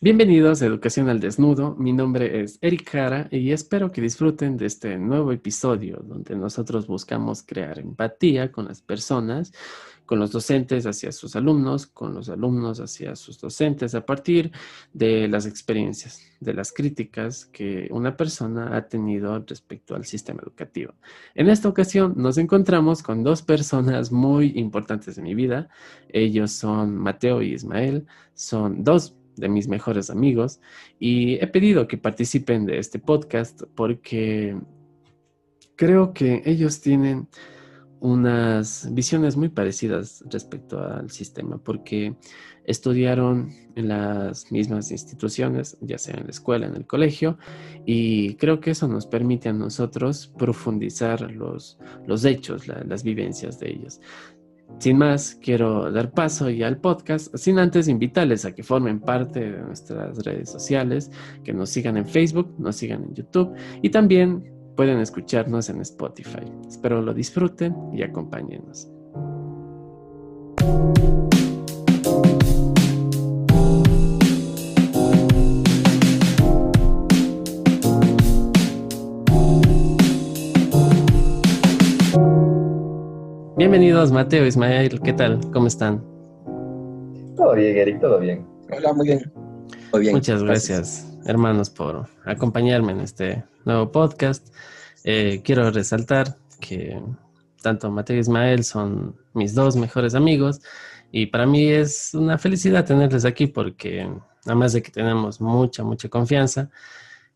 Bienvenidos a Educación al Desnudo. Mi nombre es Eric Jara y espero que disfruten de este nuevo episodio donde nosotros buscamos crear empatía con las personas, con los docentes hacia sus alumnos, con los alumnos hacia sus docentes a partir de las experiencias, de las críticas que una persona ha tenido respecto al sistema educativo. En esta ocasión nos encontramos con dos personas muy importantes de mi vida. Ellos son Mateo y Ismael. Son dos de mis mejores amigos y he pedido que participen de este podcast porque creo que ellos tienen unas visiones muy parecidas respecto al sistema, porque estudiaron en las mismas instituciones, ya sea en la escuela, en el colegio, y creo que eso nos permite a nosotros profundizar los, los hechos, las vivencias de ellos. Sin más, quiero dar paso ya al podcast, sin antes invitarles a que formen parte de nuestras redes sociales, que nos sigan en Facebook, nos sigan en YouTube y también pueden escucharnos en Spotify. Espero lo disfruten y acompáñenos. Bienvenidos, Mateo, Ismael, ¿qué tal? ¿Cómo están? Todo bien, Eric, todo bien. Hola, muy bien. Muy bien. Muchas gracias, hermanos, por acompañarme en este nuevo podcast. Eh, quiero resaltar que tanto Mateo y Ismael son mis dos mejores amigos y para mí es una felicidad tenerles aquí porque además de que tenemos mucha, mucha confianza,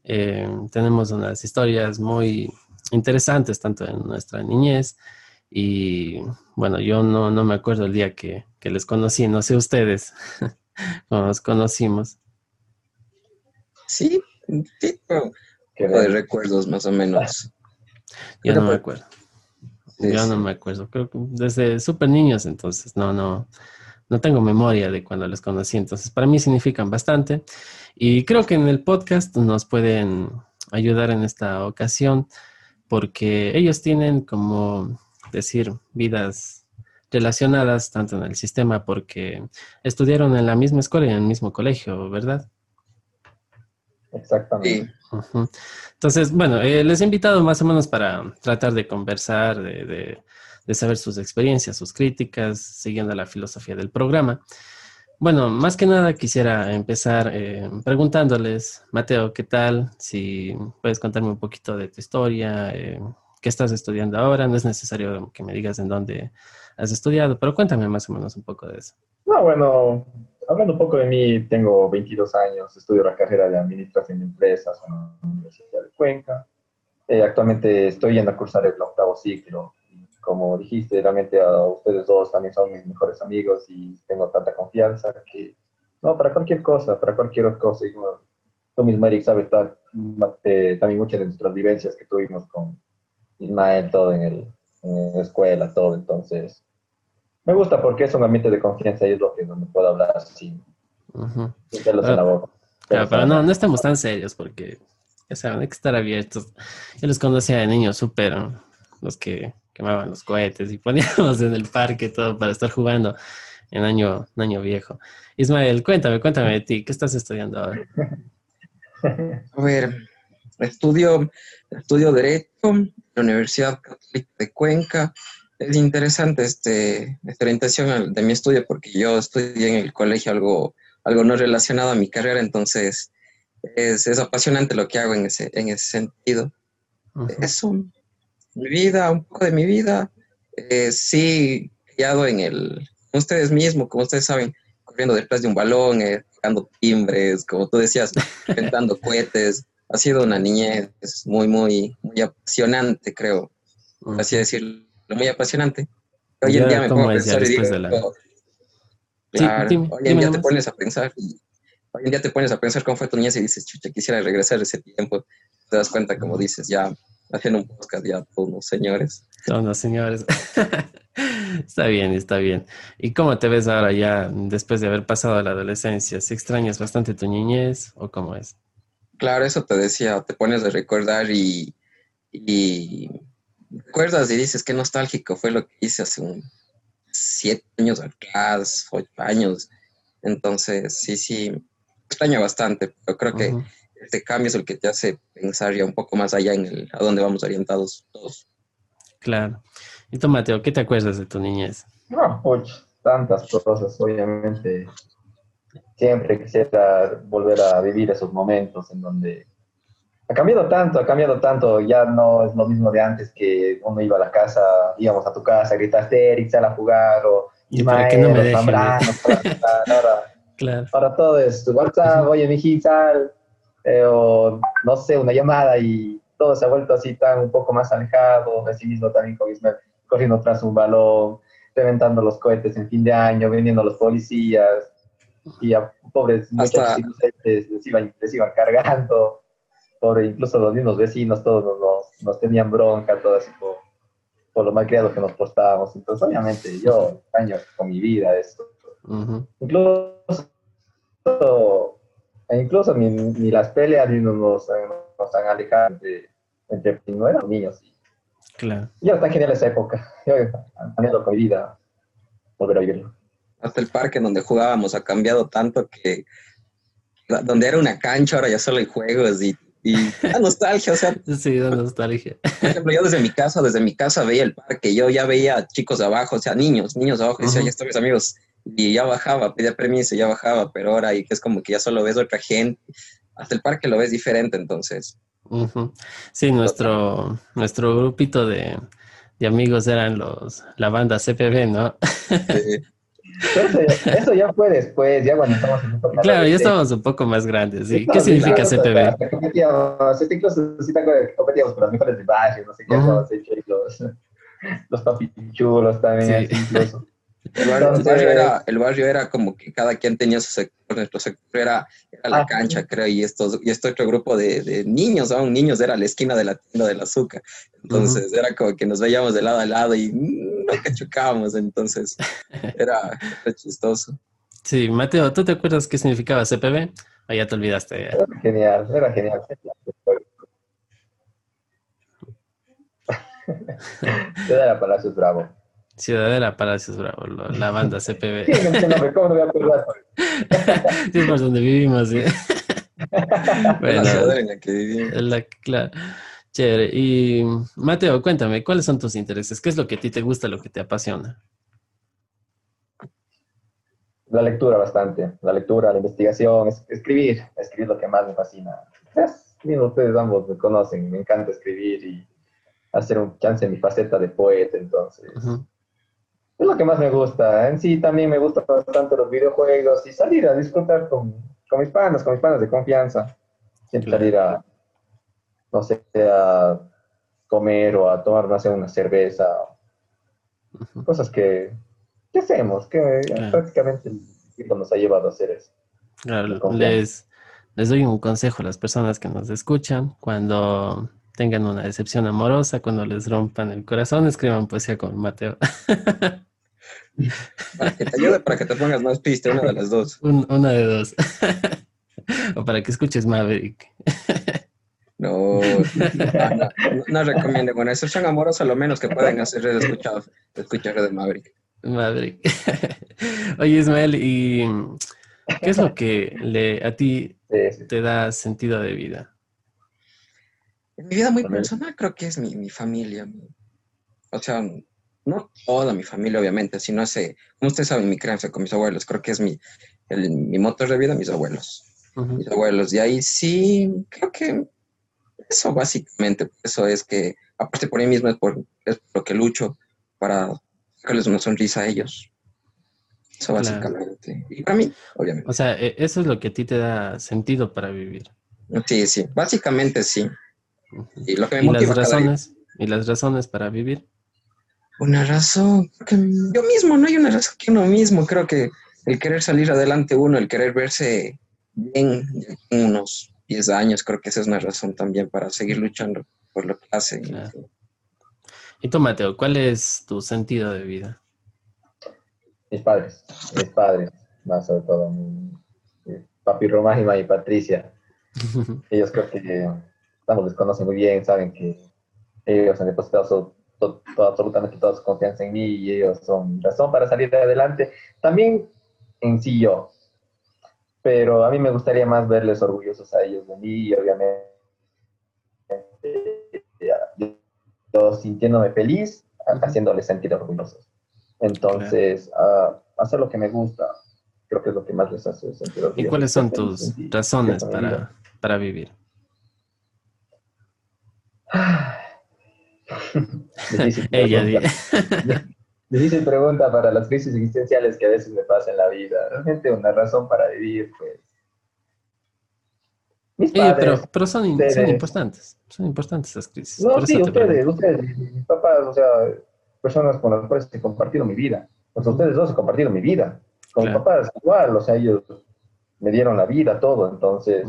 eh, tenemos unas historias muy interesantes tanto en nuestra niñez y bueno, yo no, no me acuerdo el día que, que les conocí, no sé ustedes cómo nos conocimos. Sí, sí, de recuerdos más o menos. Yo no me acuerdo. Yo no me acuerdo. Creo que desde súper niños, entonces no, no, no tengo memoria de cuando les conocí. Entonces, para mí significan bastante. Y creo que en el podcast nos pueden ayudar en esta ocasión porque ellos tienen como decir, vidas relacionadas tanto en el sistema porque estudiaron en la misma escuela y en el mismo colegio, ¿verdad? Exactamente. Entonces, bueno, eh, les he invitado más o menos para tratar de conversar, de, saber sus experiencias, sus críticas, siguiendo la filosofía del programa. Bueno, más que nada quisiera empezar eh, preguntándoles, Mateo, ¿qué tal? Si puedes contarme un poquito de tu historia, eh, qué estás estudiando ahora. No es necesario que me digas en dónde has estudiado, pero cuéntame más o menos un poco de eso. No, bueno, hablando un poco de mí, tengo 22 años, estudio la carrera de Administración de Empresas en la Universidad de Cuenca. Eh, actualmente estoy yendo a cursar el octavo ciclo. Como dijiste, realmente a ustedes dos también son mis mejores amigos y tengo tanta confianza que, no, para cualquier cosa, para cualquier cosa, tú mismo, Eric, sabes eh, también muchas de nuestras vivencias que tuvimos con, Ismael, todo en, el, en la escuela, todo. Entonces, me gusta porque es un ambiente de confianza y es lo que donde puedo hablar sin, pelos en la boca. Pero, no, no estamos tan serios porque, ya saben, hay que estar abiertos. Yo los conocía de niños súper, los que quemaban los cohetes y poníamos en el parque todo para estar jugando en año, en año viejo. Ismael, cuéntame, cuéntame de ti, ¿qué estás estudiando ahora? A ver, estudio, estudio Derecho en la Universidad Católica de Cuenca. Es interesante este, esta orientación de mi estudio porque yo estudié en el colegio algo, algo no relacionado a mi carrera, entonces es, es apasionante lo que hago en ese, en ese sentido. Eso, mi vida, un poco de mi vida, eh, sí, criado en el, ustedes mismos, como ustedes saben, corriendo detrás de un balón, eh, tocando timbres, como tú decías, inventando cohetes, ha sido una niñez muy, muy, muy apasionante, creo. Así decirlo, muy apasionante. Hoy en día me pongo a pensar y digo, claro, hoy en día te pones a pensar hoy en día te pones a pensar cómo fue tu niñez y dices, chucha, quisiera regresar ese tiempo. Te das cuenta, como dices, ya haciendo un podcast ya todos los señores. Todos los señores. está bien, está bien. ¿Y cómo te ves ahora ya después de haber pasado la adolescencia? ¿Si extrañas bastante tu niñez o cómo es? Claro, eso te decía, te pones a recordar y, y recuerdas y dices qué nostálgico fue lo que hice hace un siete años atrás, ocho años. Entonces, sí, sí, extraña bastante, pero creo que este cambio es el que te hace pensar ya un poco más allá en el, a dónde vamos orientados todos. Claro. ¿Y tú, Mateo, qué te acuerdas de tu niñez? No, pues tantas cosas, obviamente. Siempre quisiera volver a vivir esos momentos en donde ha cambiado tanto, ha cambiado tanto, ya no es lo mismo de antes que uno iba a la casa, íbamos a tu casa, gritaste Eric, sal a jugar, o Ismael, que no me dejen, ahora, claro. ahora todo es tu WhatsApp, oye, mi sal, eh, o no sé, una llamada y todo se ha vuelto así tan un poco más alejado, así mismo también con Ismael, corriendo tras un balón, reventando los cohetes en fin de año, viniendo los policías, y a pobres muchachos inocentes les iban, les iban cargando, por incluso los mismos vecinos, todos nos, nos, tenían bronca, todo así por, por lo criado que nos portábamos. Entonces, obviamente, yo extraño con mi vida esto. Incluso e incluso ni, ni, las peleas ni nos, nos han alejado entre, entre no eran niños. Y, claro. Yo está genial esa época. Yo anhelo con mi vida poder vivirlo. Hasta el parque donde jugábamos ha cambiado tanto que donde era una cancha ahora ya solo hay juegos y, y da nostalgia, o sea. Sí, da nostalgia. Por ejemplo, yo desde mi casa, desde mi casa veía el parque, yo ya veía chicos de abajo, o sea, niños, niños de abajo, y decía, ya están mis amigos y ya bajaba, pedía permiso, ya bajaba, pero ahora y que es como que ya solo ves otra gente, hasta el parque lo ves diferente entonces. Sí, nuestro, nuestro grupito de, de, amigos eran los, la banda CPB, ¿no? Sí. Eso ya fue después, ya cuando estábamos un poco más Claro, ya estábamos un poco más grandes, ¿sí? ¿Qué significa CPB? Competíamos, incluso sí competíamos con los mejores de barrio, no sé qué, uh hecho, los, los papichulos también, incluso. El barrio, era, el barrio era como que cada quien tenía su sector, nuestro sector era, la ah, cancha, creo, y, estos, y este otro grupo de, de, niños, aún niños, era la esquina de la tienda del azúcar. Entonces era como que nos veíamos de lado a lado y nunca chocábamos, entonces era, chistoso. Sí, Mateo, ¿tú te acuerdas qué significaba CPB? Ah, ya te olvidaste. Era genial, era genial. Era Palacios Bravo. Ciudadela Palacios Bravo, la banda CPB. Sí, ¿cómo no voy a acordar? sí, es por donde vivimos, ¿sí? bueno, la ciudad en la que vivimos. La, claro. Chévere. Y Mateo, cuéntame, ¿cuáles son tus intereses? ¿Qué es lo que a ti te gusta, lo que te apasiona? La lectura bastante, la lectura, la investigación, escribir, escribir lo que más me fascina. Pues, ustedes ambos me conocen, me encanta escribir y hacer un chance en mi faceta de poeta, entonces es lo que más me gusta. En sí también me gustan bastante los videojuegos y salir a disfrutar con, con mis panas, con mis panas de confianza. Siempre salir a, no sé, a comer o a tomar, no sé, una cerveza. Cosas que, que hacemos, que prácticamente el tiempo nos ha llevado a hacer eso. les, les doy un consejo a las personas que nos escuchan. Cuando tengan una decepción amorosa, cuando les rompan el corazón, escriban poesía con Mateo. Para que te ayude, para que te pongas más piste, una de las dos. una de dos. o para que escuches Maverick. No, no, recomiendo. Bueno, son amorosos, lo menos que pueden hacer es escuchar, escuchar de Maverick. Maverick. Oye, Ismael, ¿y qué es lo que le, a ti te da sentido de vida? En mi vida muy personal creo que es mi, mi familia. O sea, no toda mi familia, obviamente, sino ese, como ustedes saben, mi crianza con mis abuelos, creo que es mi, el, mi motor de vida, mis abuelos. Mis abuelos. Y ahí sí, creo que eso básicamente, eso es que, aparte por mí mismo, es por, es lo que lucho para sacarles una sonrisa a ellos. Eso básicamente. Y para mí, obviamente. O sea, e, eso es lo que a ti te da sentido para vivir. Sí, sí, básicamente sí. Y lo que me las razones, ¿Y las razones para vivir? Una razón, que yo mismo, no hay una razón que uno mismo. Creo que el querer salir adelante uno, el querer verse bien en unos 10 años, creo que esa es una razón también para seguir luchando por lo que hace. Y tú, Mateo, ¿cuál es tu sentido de vida? Mis padres, mis padres, más sobre todo, mi, papi Román y Patricia. Ellos creo que estamos, les conocen muy bien, saben que ellos han depositado su absolutamente toda su confianza en mí y ellos son razón para salir de adelante. También en sí yo. pero a mí me gustaría más verles orgullosos a ellos de mí y obviamente yo sintiéndome feliz, haciéndoles sentir orgullosos. Entonces, hacer lo que me gusta, creo que es lo que más les hace sentir orgullosos. ¿Y cuáles son tus razones para, para vivir? Ella Difícil pregunta para las crisis existenciales que a veces me pasan en la vida. Realmente una razón para vivir, pues. Mis padres, pero, son, importantes. Son importantes esas crisis. No, sí, ustedes, ustedes, mis papás, o sea, personas con las cuales he compartido mi vida. Pues ustedes dos he compartido mi vida. Con mis papás igual, o sea, ellos me dieron la vida, todo. Entonces,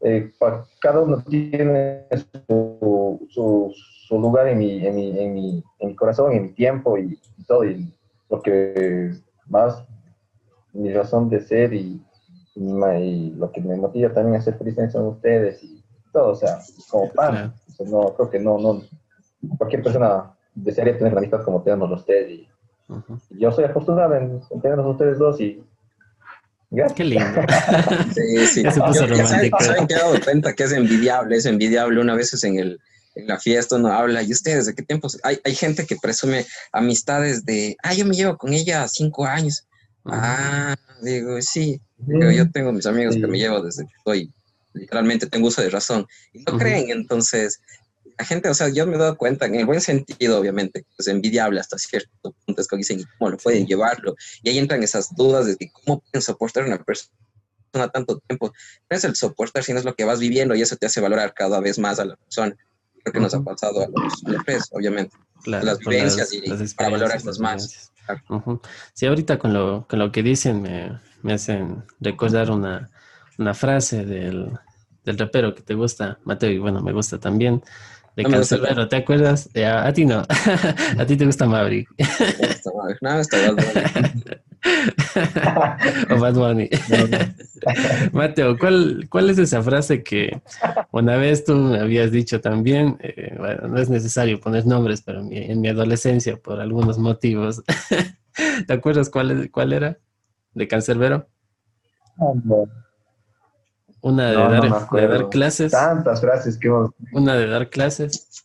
eh, cada uno tiene su, su, su lugar en mi, en, mi, en, mi, en mi corazón, en mi tiempo y, todo. Y porque más mi razón de ser y, y, lo que me motiva también a ser feliz son ustedes y todo, o sea, como pan. no, creo que no, no, cualquier persona desearía tener la amistad como tenemos ustedes y, yo soy afortunado en, en tenerlos ustedes dos y Qué lindo. sí, sí. se puso romántico. ¿Saben que he dado cuenta que es envidiable? Es envidiable una vez en, el, en la fiesta uno habla, ¿y ustedes de qué tiempo? Hay, hay gente que presume amistades de, ah, yo me llevo con ella cinco años. Ah, digo, sí, yo tengo mis amigos que me llevo desde que estoy, literalmente tengo uso de razón. Y no creen, entonces, la gente, o sea, yo me he dado cuenta, en el buen sentido, obviamente, es envidiable hasta cierto punto, es que dicen, ¿cómo lo pueden llevarlo? Y ahí entran esas dudas de que cómo pueden soportar a una persona tanto tiempo. No es el soportar, sino es lo que vas viviendo y eso te hace valorar cada vez más a la persona. Creo que nos ha pasado a los lepres, obviamente. las vivencias y para valorar estas más. Sí, ahorita con lo, con lo que dicen me, me hacen recordar una, una frase del, del rapero que te gusta, Mateo, y bueno, me gusta también, de Cancelero, ¿te acuerdas? a, ti no, a ti te gusta Maverick. No, está Bad o Bad Bunny. Mateo, ¿cuál, ¿cuál es esa frase que una vez tú me habías dicho también? Eh, bueno, no es necesario poner nombres, pero en mi, adolescencia, por algunos motivos. ¿Te acuerdas cuál, cuál era? ¿De Cancerbero? No, una de, dar, clases. Tantas frases que hemos... Una de dar clases.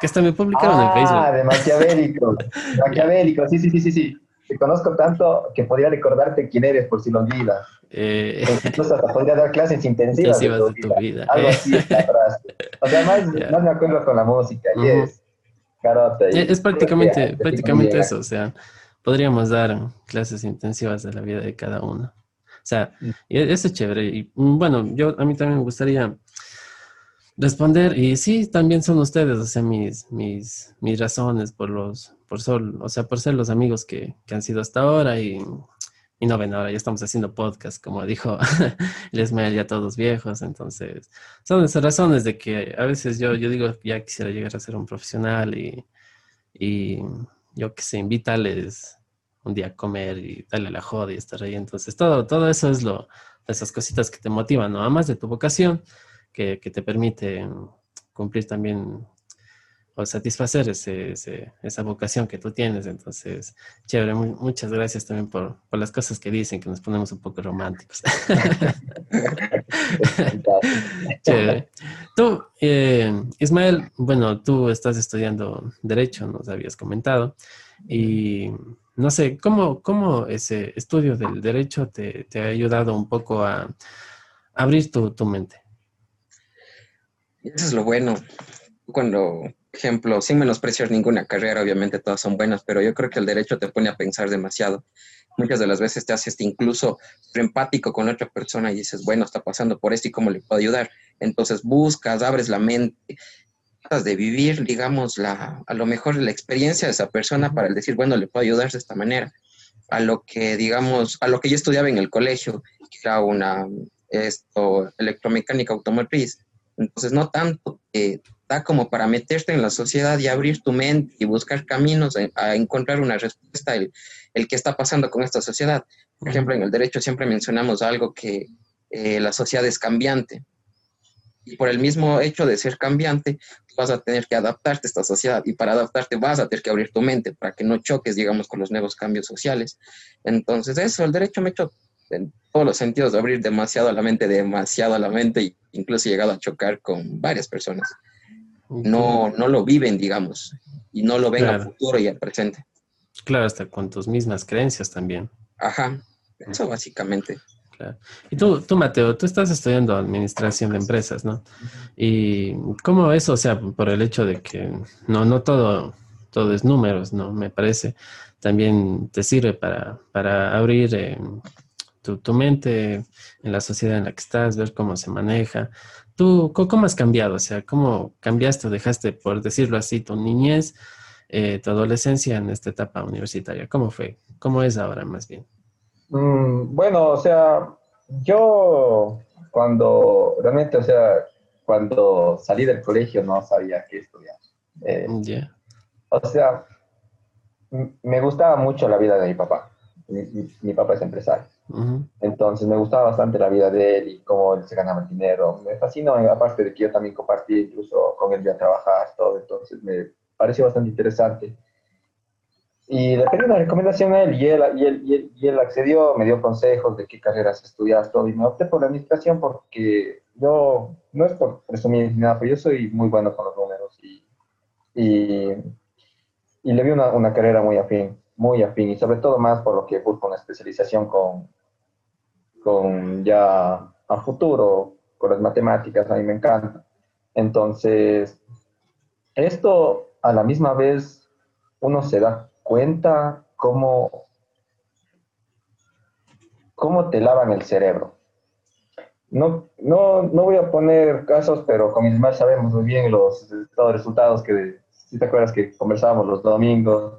Que hasta me publicaron en Facebook. Ah, de maquiavélico. maquiavélico, sí, sí, sí, sí, sí. Te conozco tanto que podría recordarte quién eres por si lo olvidas. Eh... Incluso hasta podría dar clases intensivas de, tu, de tu vida. Algo así es la frase. O sea, más, más me acuerdo con la música. y es carota. Y es prácticamente, prácticamente eso. O sea, podríamos dar clases intensivas de la vida de cada uno. O sea, mm. eso es chévere. Y mm, bueno, yo a mí también me gustaría responder. Y sí, también son ustedes, o sea, mis, mis, mis razones por los, por sol, o sea, por ser los amigos que, que han sido hasta ahora y, y, no ven, ahora ya estamos haciendo podcast, como dijo Lesmael, ya todos viejos. Entonces, son esas razones de que a veces yo, yo digo, ya quisiera llegar a ser un profesional y, y yo que sé, invitarles un día comer y darle la joda y estar ahí. Entonces, todo, todo eso es lo, esas cositas que te motivan, ¿no? Además de tu vocación, que, te permite cumplir también o satisfacer ese, esa vocación que tú tienes. Entonces, chévere, muchas gracias también por, las cosas que dicen, que nos ponemos un poco románticos. chévere. Tú, eh, Ismael, bueno, tú estás estudiando Derecho, nos habías comentado, y no sé, ¿cómo, cómo ese estudio del derecho te, ha ayudado un poco a abrir tu, mente? Eso es lo bueno. Cuando, ejemplo, sin menospreciar ninguna carrera, obviamente todas son buenas, pero yo creo que el derecho te pone a pensar demasiado. Muchas de las veces te haces incluso empático con otra persona y dices, bueno, está pasando por esto y cómo le puedo ayudar. Entonces buscas, abres la mente de vivir, digamos, la, a lo mejor la experiencia de esa persona para el decir, bueno, le puedo ayudar de esta manera. A lo que, digamos, a lo que yo estudiaba en el colegio, que era una esto, electromecánica automotriz. Entonces, no tanto que da como para meterte en la sociedad y abrir tu mente y buscar caminos a, encontrar una respuesta el, el que está pasando con esta sociedad. Por ejemplo, en el derecho siempre mencionamos algo que eh, la sociedad es cambiante y por el mismo hecho de ser cambiante, vas a tener que adaptarte a esta sociedad y para adaptarte vas a tener que abrir tu mente para que no choques, digamos, con los nuevos cambios sociales. Entonces, eso, el derecho me hecho en todos los sentidos, de abrir demasiado la mente, demasiado la mente, e incluso he llegado a chocar con varias personas. No, no lo viven, digamos, y no lo ven al futuro y al presente. Claro, hasta con tus mismas creencias también. Ajá, eso básicamente. Claro. Y tú, tú, Mateo, tú estás estudiando administración de empresas, ¿no? Y cómo eso, o sea, por el hecho de que no, no todo, todo es números, ¿no? Me parece, también te sirve para, para abrir eh, tu, tu, mente en la sociedad en la que estás, ver cómo se maneja. ¿Tú cómo has cambiado? O sea, ¿cómo cambiaste o dejaste, por decirlo así, tu niñez, eh, tu adolescencia en esta etapa universitaria? ¿Cómo fue? ¿Cómo es ahora más bien? Mm, bueno, o sea, yo cuando realmente, o sea, cuando salí del colegio no sabía qué estudiar. Eh, O sea, me gustaba mucho la vida de mi papá. Mi, papá es empresario. Entonces me gustaba bastante la vida de él y cómo él se ganaba el dinero. Me fascinó, aparte de que yo también compartí incluso con él ya trabajar, todo. Entonces me pareció bastante interesante. Y le pedí una recomendación a él y él, y él, y él, accedió, me dio consejos de qué carreras estudiar, todo, y me opté por la administración porque yo, no es por presumir ni nada, pero yo soy muy bueno con los números y, y, y le vi una, una, carrera muy afín, muy afín, y sobre todo más por lo que busco una especialización con, con ya a futuro, con las matemáticas, a mí me encanta. Entonces, esto a la misma vez uno se da cuenta cómo, cómo te lavan el cerebro. No, no, no voy a poner casos, pero con Ismael sabemos muy bien los, los resultados que, si te acuerdas que conversábamos los domingos.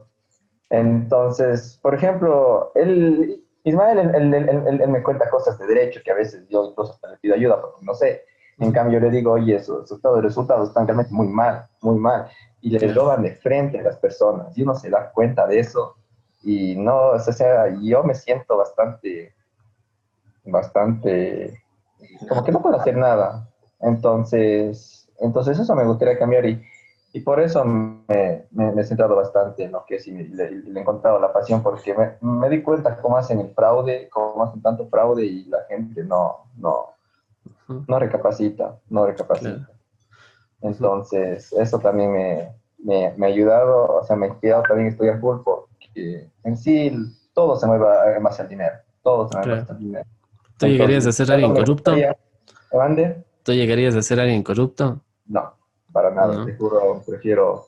Entonces, por ejemplo, él, Ismael, él, me cuenta cosas de derecho que a veces yo incluso hasta le pido ayuda porque no sé. En cambio, le digo, oye, esos, esos resultados están realmente muy mal, muy mal y le roban de frente a las personas y uno se da cuenta de eso y no, o sea, yo me siento bastante, bastante, como que no puedo hacer nada. Entonces, entonces eso me gustaría cambiar y, y por eso me, me, he centrado bastante en lo que sí, le, le, he encontrado la pasión porque me, me, di cuenta cómo hacen el fraude, cómo hacen tanto fraude y la gente no, no, no recapacita, no recapacita. Entonces, eso también me, me, me, ha ayudado, o sea, me ha quedado también estudiar full porque en sí todo se mueve más al dinero, todo se mueve más al dinero. ¿Tú llegarías a ser alguien corrupto? ¿Tú llegarías a ser alguien corrupto? No, para nada, te juro, prefiero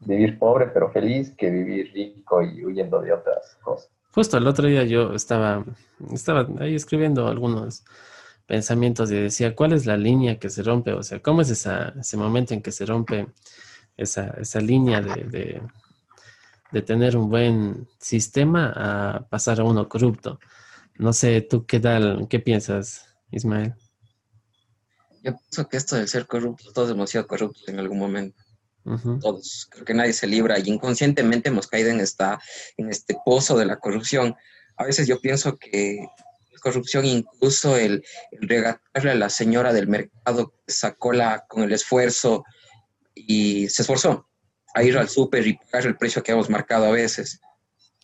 vivir pobre pero feliz que vivir rico y huyendo de otras cosas. Justo el otro día yo estaba, estaba ahí escribiendo algunos pensamientos y decía, ¿cuál es la línea que se rompe? O sea, ¿cómo es esa, ese momento en que se rompe esa, esa línea de, de, de, tener un buen sistema a pasar a uno corrupto? No sé, ¿tú qué tal? ¿Qué piensas, Ismael? Yo pienso que esto de ser corrupto, todos hemos sido corruptos en algún momento. Todos. Creo que nadie se libra y inconscientemente hemos caído en, esta, en este pozo de la corrupción. A veces yo pienso que corrupción, incluso el, regatarle a la señora del mercado que sacó la, con el esfuerzo y se esforzó a ir al súper y pagar el precio que hemos marcado a veces.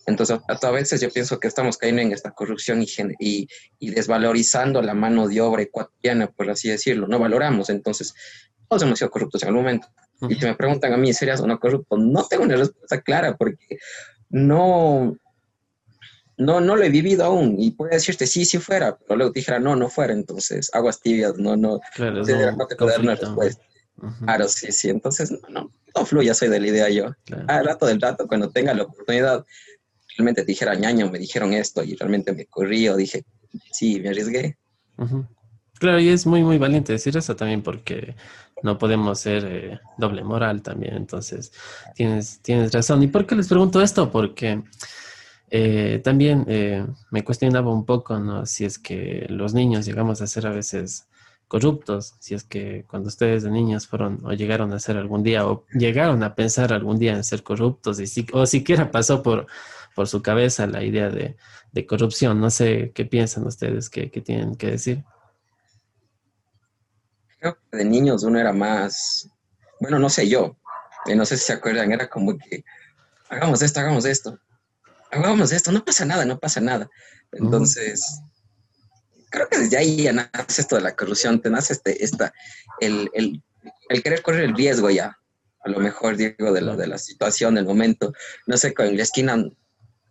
Entonces, a, veces yo pienso que estamos cayendo en esta corrupción y, y, desvalorizando la mano de obra ecuatoriana, por así decirlo. No valoramos, entonces, todos hemos sido corruptos en algún momento. Y si me preguntan a mí, ¿serías o no corrupto? No tengo una respuesta clara porque no, no, no lo he vivido aún y puede decirte sí, sí fuera, pero luego dijera no, no fuera, entonces aguas tibias, no, no, claro, no, te puedo dar una respuesta. Claro, sí, sí, entonces no, no, no fluya, soy de la idea yo. Al rato del rato, cuando tenga la oportunidad, realmente dijera ñaño, me dijeron esto y realmente me corrí o dije, sí, me arriesgué. Claro, y es muy, muy valiente decir eso también porque no podemos ser eh, doble moral también, entonces tienes, tienes razón. ¿Y por qué les pregunto esto? Porque eh, también eh, me cuestionaba un poco. Si es que los niños llegamos a ser a veces corruptos, si es que cuando ustedes de niños fueron o llegaron a ser algún día o llegaron a pensar algún día en ser corruptos o siquiera pasó por, por su cabeza la idea de, de corrupción. No sé qué piensan ustedes, qué, qué tienen que decir. Creo que de niños uno era más, bueno, no sé yo, eh, no sé si se acuerdan, era como que hagamos esto, hagamos esto hagamos esto, no pasa nada, no pasa nada. Entonces, creo que desde ahí ya nace esto de la corrupción, te nace este, esta, el, el, el querer correr el riesgo ya, a lo mejor digo de la, de la situación, del momento. No sé, en la esquina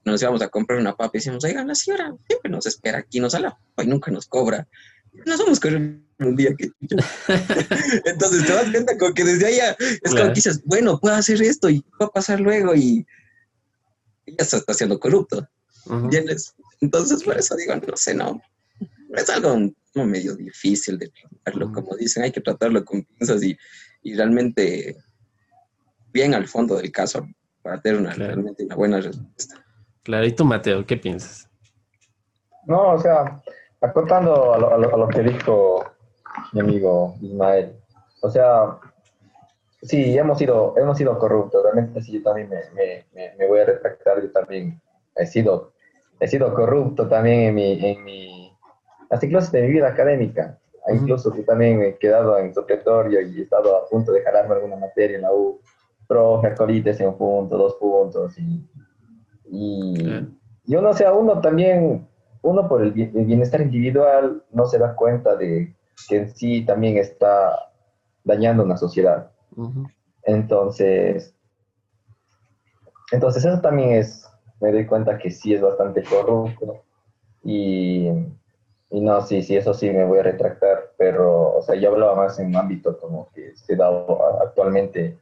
nos íbamos a comprar una papa y decimos, oigan, la señora siempre nos espera aquí, nos la y nunca nos cobra. No somos correr un día que... Entonces te das cuenta como que desde allá es como que dices, bueno, puedo hacer esto y va a pasar luego y ya se está haciendo corrupto. Entonces por eso digo, no sé, no. Es algo medio difícil de tratarlo, como dicen, hay que tratarlo con pinzas y, y realmente bien al fondo del caso para tener una, realmente una buena respuesta. Claro, ¿y tú, Mateo, qué piensas? No, o sea, acotando a lo, que dijo mi amigo Ismael, o sea, sí, hemos sido, hemos sido corruptos, realmente sí, yo también me, me, me, voy a retractar, yo también he sido, he sido corrupto también en mi, en mi, hasta incluso de mi vida académica, incluso yo también he quedado en supletorio y he estado a punto de jalarme alguna materia en la U, profe, acolites en un punto, dos puntos, y, y, y uno, o sea, uno también, uno por el, bienestar individual no se da cuenta de que en sí también está dañando una sociedad. Entonces, entonces eso también es, me doy cuenta que sí es bastante corrupto y, y no, sí, sí, eso sí me voy a retractar, pero, o sea, yo hablaba más en un ámbito como que se da actualmente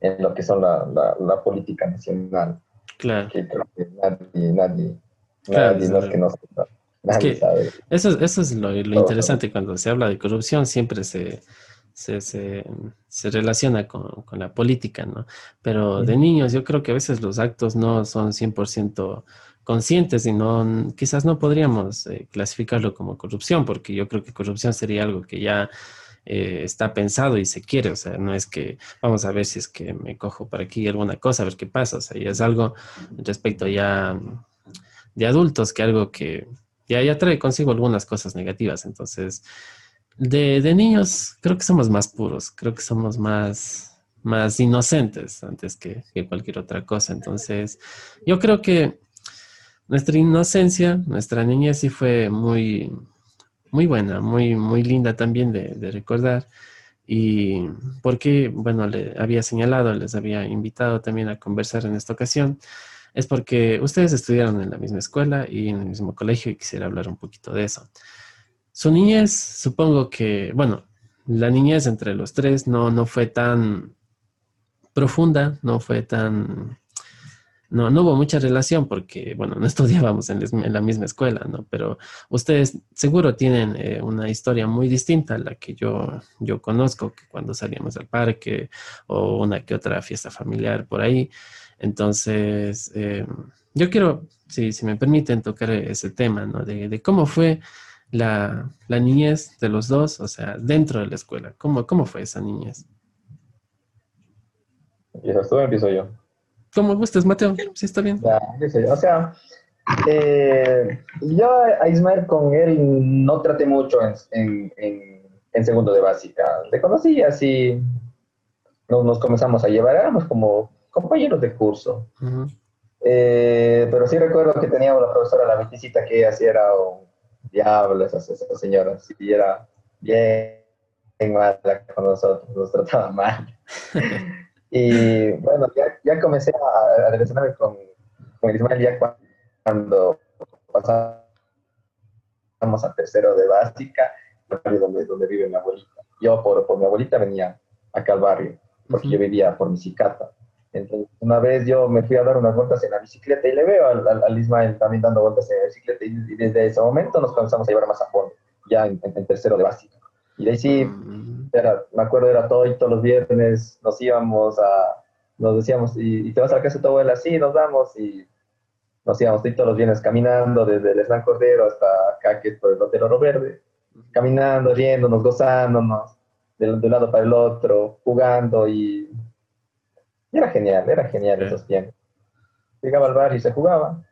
en lo que son la, la, política nacional. Claro. Que creo que nadie, nadie, nadie, no es que no nadie sabe. Eso, eso es lo, lo interesante, cuando se habla de corrupción siempre se, se, se, se relaciona con, con, la política, ¿no? Pero de niños yo creo que a veces los actos no son 100% conscientes y no, quizás no podríamos eh, clasificarlo como corrupción, porque yo creo que corrupción sería algo que ya eh, está pensado y se quiere, o sea, no es que vamos a ver si es que me cojo por aquí alguna cosa, a ver qué pasa, o sea, ya es algo respecto ya de adultos que algo que ya, ya trae consigo algunas cosas negativas, entonces, de, de niños creo que somos más puros, creo que somos más, más inocentes antes que, cualquier otra cosa, entonces, yo creo que nuestra inocencia, nuestra niñez sí fue muy, muy buena, muy, muy linda también de, recordar. Y porque, bueno, le había señalado, les había invitado también a conversar en esta ocasión, es porque ustedes estudiaron en la misma escuela y en el mismo colegio y quisiera hablar un poquito de eso. Su niñez, supongo que, bueno, la niñez entre los tres no, no fue tan profunda, no fue tan no, no hubo mucha relación porque, bueno, no estudiábamos en, la misma escuela, ¿no? Pero ustedes seguro tienen eh, una historia muy distinta a la que yo, yo conozco, que cuando salíamos al parque o una que otra fiesta familiar por ahí. Entonces, eh, yo quiero, si, si me permiten, tocar ese tema, ¿no? De, cómo fue la, niñez de los dos, o sea, dentro de la escuela. ¿Cómo, cómo fue esa niñez? ¿Empiezas tú empiezo yo? Como gustes, Mateo. Sí, está bien. o sea, eh, yo a Ismael con él no traté mucho en, en, segundo de básica. Le conocí así, nos, nos, comenzamos a llevar, éramos como compañeros de curso. Eh, pero sí recuerdo que teníamos la profesora, la meticita, que así era un diablo, esa, esa señora, sí, era bien mala con nosotros, nos trataba mal. Y bueno, ya, ya comencé a, a relacionarme con, con Ismael ya cuando pasamos a tercero de básica, donde, donde vive mi abuelita. Yo por, por mi abuelita venía acá al barrio, porque yo vivía por mi cicata. Entonces, una vez yo me fui a dar unas vueltas en la bicicleta y le veo al, al, Ismael también dando vueltas en la bicicleta y, desde ese momento nos comenzamos a llevar más a fondo, ya en, en tercero de básica. Y de ahí sí, mm. era, me acuerdo, era todo y todos los viernes nos íbamos a, nos decíamos, y, te vas a la casa de tu abuela, sí, nos vamos, y nos íbamos todos los viernes caminando desde el Eslan Cordero hasta acá, que es por el Hotel Oro Verde, caminando, riéndonos, gozándonos, de, de un lado para el otro, jugando, y, era genial, era genial esos tiempos. Llegaba al bar y se jugaba.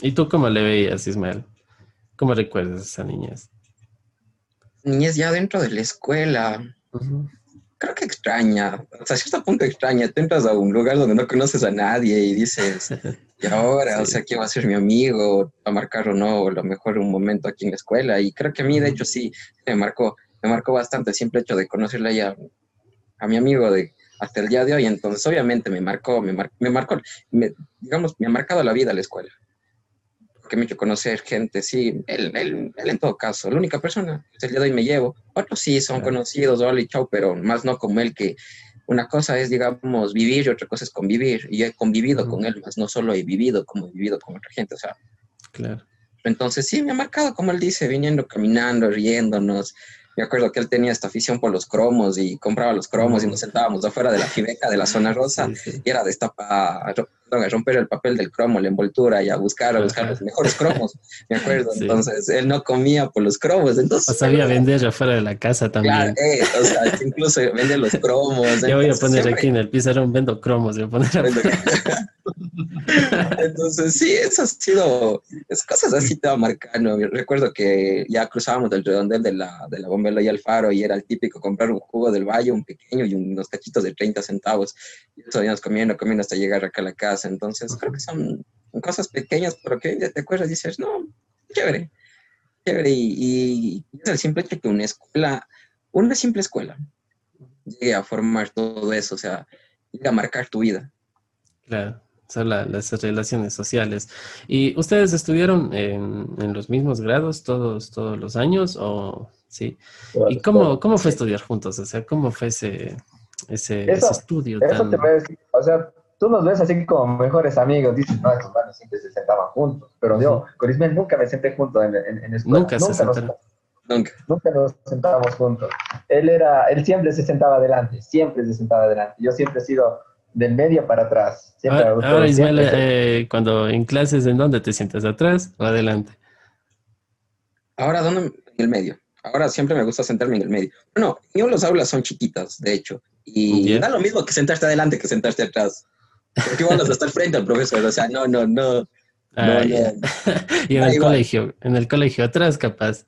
¿Y tú cómo le veías, Ismael? ¿Cómo recuerdas a esa niñez? niñez ya dentro de la escuela. Creo creo que extraña, hasta cierto punto extraña. Te entras a un lugar donde no conoces a nadie y dices, ¿y ahora? O sea, ¿quién va a ser mi amigo? ¿Va a marcar o no? lo mejor un momento aquí en la escuela. Y creo que a mí, de hecho, sí, me marcó, me marcó bastante el simple hecho de conocerle a, a mi amigo de hasta el día de hoy. Entonces, obviamente, me marcó, me, me marcó, digamos, me ha marcado la vida la escuela que me ha hecho conocer gente, sí, él, él, él, en todo caso, la única persona, el día de hoy me llevo, otros sí son conocidos, hola y chau, pero más no como él, que una cosa es, digamos, vivir y otra cosa es convivir, y he convivido con él, más no solo he vivido como he vivido con otra gente, o sea. Claro. Entonces sí, me ha marcado, como él dice, viniendo, caminando, riéndonos, me acuerdo que él tenía esta afición por los cromos y compraba los cromos y nos sentábamos afuera de la fibeca de la zona rosa y era destapar, a romper el papel del cromo, la envoltura y a buscar, a buscar los mejores cromos, me acuerdo. Entonces, él no comía por los cromos, entonces... O sabía vender afuera de la casa también. Claro, eh, o sea, incluso vende los cromos. Yo voy a poner aquí en el pizarrón, vendo cromos, voy a poner Entonces, sí, eso ha sido, es cosas así te va marcando. Recuerdo que ya cruzábamos del redondel de la, de la Bombela y Alfaro y era el típico comprar un jugo del valle, un pequeño y unos cachitos de 30 centavos. Y eso íbamos comiendo, comiendo hasta llegar acá a la casa. Entonces, creo que son cosas pequeñas, pero que te acuerdas y dices, no, chévere, chévere. Y, es el simple hecho que una escuela, una simple escuela, llegue a formar todo eso, o sea, llegue a marcar tu vida. Claro son las relaciones sociales. ¿Y ustedes estudiaron en, en, los mismos grados todos, todos los años o sí? ¿Y cómo, cómo fue estudiar juntos? O sea, ¿cómo fue ese, ese, ese estudio? Eso tan... te voy a decir, o sea, tú nos ves así como mejores amigos, dices, no, estos manos siempre se sentaban juntos, pero yo con Ismael nunca me senté junto en, en, en escuela. Nunca, nunca se sentaron. Nunca. Nunca nos sentábamos juntos. Él era, él siempre se sentaba adelante, siempre se sentaba adelante. Yo siempre he sido del medio para atrás. Siempre ahora, ahora Ismael, eh, cuando en clases, ¿en dónde te sientas? ¿Atrás o adelante? Ahora, ¿dónde? En el medio. Ahora siempre me gusta sentarme en el medio. Bueno, yo los aulas son chiquitas, de hecho. Y yeah. da lo mismo que sentarte adelante que sentarte atrás. Porque igual vas a estar frente al profesor. O sea, no, no, no. Ah, no, yeah. no. y en el igual. colegio, en el colegio atrás capaz.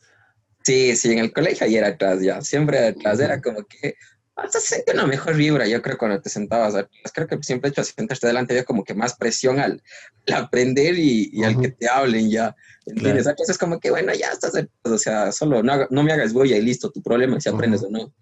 Sí, sí, en el colegio ahí era atrás ya. Siempre atrás. Era como que hasta se siente una mejor vibra, yo creo, cuando te sentabas atrás. Creo que siempre hecho sentarte adelante había como que más presión al, al aprender y, y uh -huh. al que te hablen ya. ¿Entiendes? Claro. Entonces es como que, bueno, ya estás, o sea, solo no, no me hagas boya y listo, tu problema si aprendes uh -huh. o no.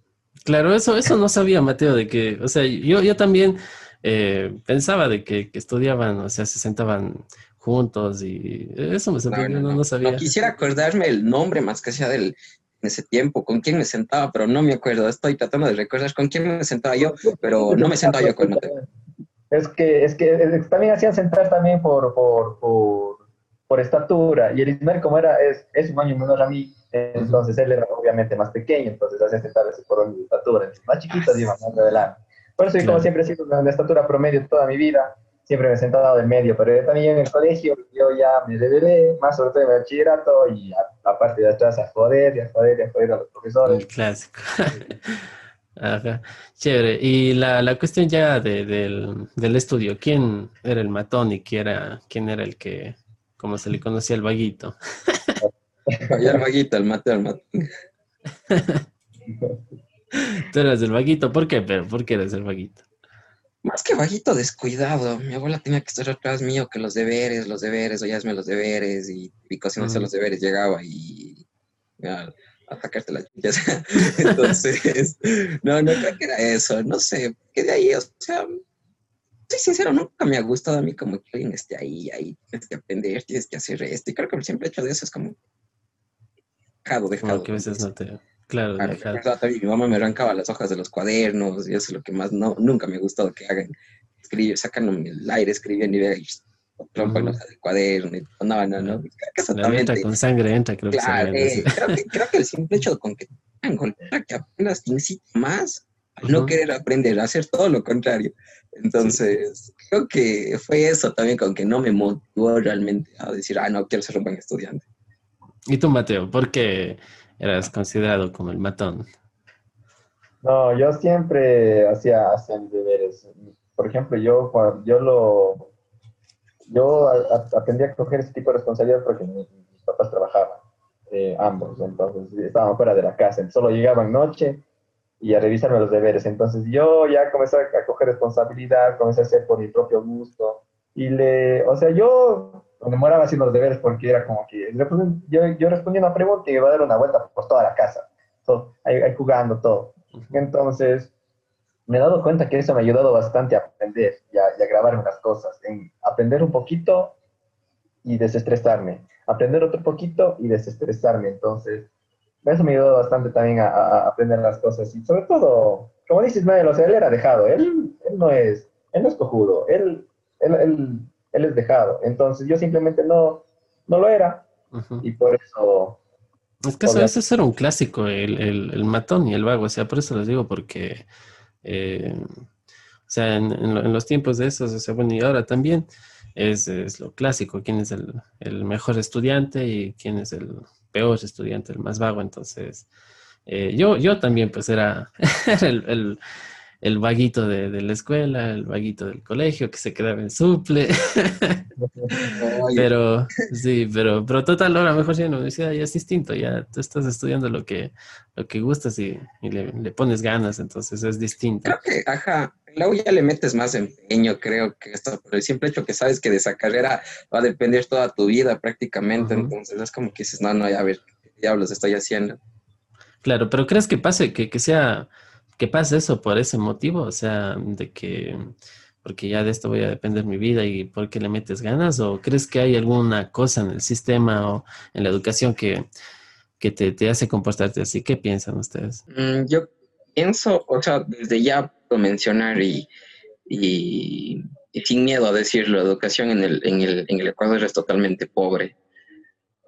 Claro, eso, eso no sabía, Mateo, de que, o sea, yo, yo también eh, pensaba de que, que, estudiaban, o sea, se sentaban juntos y eso me sorprendió, no, no, no, sabía. No quisiera acordarme el nombre más que sea del, en ese tiempo, con quién me sentaba, pero no me acuerdo. Estoy tratando de recordar con quién me sentaba yo, pero no me sentaba yo con Mateo. Es que, es que también hacían sentar también por, por, por, por estatura. Y el Ismael, como era, es, es, un año menor a mí, entonces él era obviamente más pequeño, entonces hacía sentarse por estatura. Más chiquitos iban más adelante. Por eso, claro. como siempre he sido de estatura promedio toda mi vida, siempre me he sentado del medio, pero también en el colegio yo ya me revelé, más sobre todo en el bachillerato, y aparte de atrás a joder, y a joder, y a joder a los profesores. El clásico. Ajá, chévere. Y la, la cuestión ya de, del, del, estudio, ¿quién era el matón y quién era, quién era el que, como se le conocía, el vaguito? el vaguito, el mateo, el matón. Tú eras el vaguito, ¿por qué? Pero, ¿por qué eres el vaguito? Más que bajito, descuidado. Mi abuela tenía que estar atrás mío que los deberes, los deberes, o hazme los deberes, y pico si no hacía los deberes llegaba y a, a sacarte las chillas. Entonces, no, no creo que era eso, no sé, que de ahí, o sea, soy sincero, nunca me ha gustado a mí como que alguien esté ahí, ahí, tienes que aprender, tienes que hacer esto, y creo que el simple hecho de eso es como dejado, dejado. que a veces no te... Claro, claro mi mamá me arrancaba las hojas de los cuadernos y eso es lo que más no, nunca me ha gustado que hagan. Escribir, sacan el aire, escriben y rompan uh -huh. el cuaderno y no, no, no. Entra con sangre, entra, creo claro, que, eh, creo, que creo que el simple hecho con que que aprendas te incita más a uh -huh. no querer aprender, a hacer todo lo contrario. Entonces, sí. creo que fue eso también con que no me motivó realmente a decir, ah, no, quiero ser un buen estudiante. ¿Y tú, Mateo? ¿Por qué eras considerado como el matón? No, yo siempre hacía, hacía mis deberes. Por ejemplo, yo, yo lo yo aprendí a coger ese tipo de responsabilidad porque mis, papás trabajaban, eh, ambos, entonces estaban fuera de la casa, solo llegaban noche y a revisarme los deberes. Entonces yo ya comencé a coger responsabilidad, comencé a hacer por mi propio gusto. Y le, o sea, yo demoraba haciendo los deberes porque era como que yo, yo respondía una pregunta y iba a dar una vuelta por toda la casa, todo, ahí, jugando todo. Entonces me he dado cuenta que eso me ha ayudado bastante a aprender y a, y a grabarme las cosas, en aprender un poquito y desestresarme, aprender otro poquito y desestresarme. Entonces, eso me ayudó bastante también a, aprender las cosas y sobre todo, como dices, Ismael, o sea, él era dejado, él, él no es, él no es cojudo, él, él, él, él es dejado, entonces yo simplemente no, no lo era y por eso... Es que eso, ese era un clásico, el, el, el, matón y el vago, o sea, por eso les digo, porque, eh, o sea, en, en, los tiempos de esos, o sea, bueno, y ahora también es, es lo clásico, quién es el, el mejor estudiante y quién es el peor estudiante, el más vago. Entonces, eh, yo, yo también pues era, el, el, vaguito de, de, la escuela, el vaguito del colegio que se quedaba en suple. pero sí, pero, pero total, ahora mejor ya en la universidad ya es distinto, ya tú estás estudiando lo que, lo que gustas y, y le, le, pones ganas, entonces es distinto. Creo que, ajá, luego ya le metes más empeño, creo que esto, por el simple hecho que sabes que de esa carrera va a depender toda tu vida prácticamente, entonces es como que dices, no, no, ya a ver, ¿qué diablos estoy haciendo? Claro, pero ¿crees que pase, que, que sea, que pase eso por ese motivo? O sea, de que, porque ya de esto voy a depender mi vida y por qué le metes ganas, o crees que hay alguna cosa en el sistema o en la educación que, que te, te hace comportarte así? ¿Qué piensan ustedes? Mm, yo pienso, o sea, desde ya puedo mencionar y, y, sin miedo a decirlo, educación en el, en el, en el Ecuador es totalmente pobre.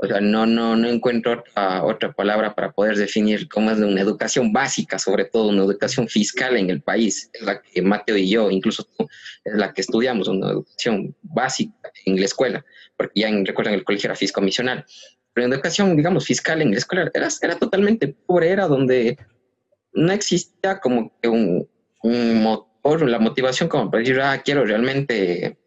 O sea, no, no, no encuentro otra, palabra para poder definir cómo es una educación básica, sobre todo una educación fiscal en el país. Es la que Mateo y yo, incluso tú, es la que estudiamos, una educación básica en la escuela, porque ya en, recuerdan el colegio era fiscomisional. Pero en educación, digamos, fiscal en la escuela era, era totalmente pobre, era donde no existía como que un, motor, la motivación como para decir, ah, quiero realmente,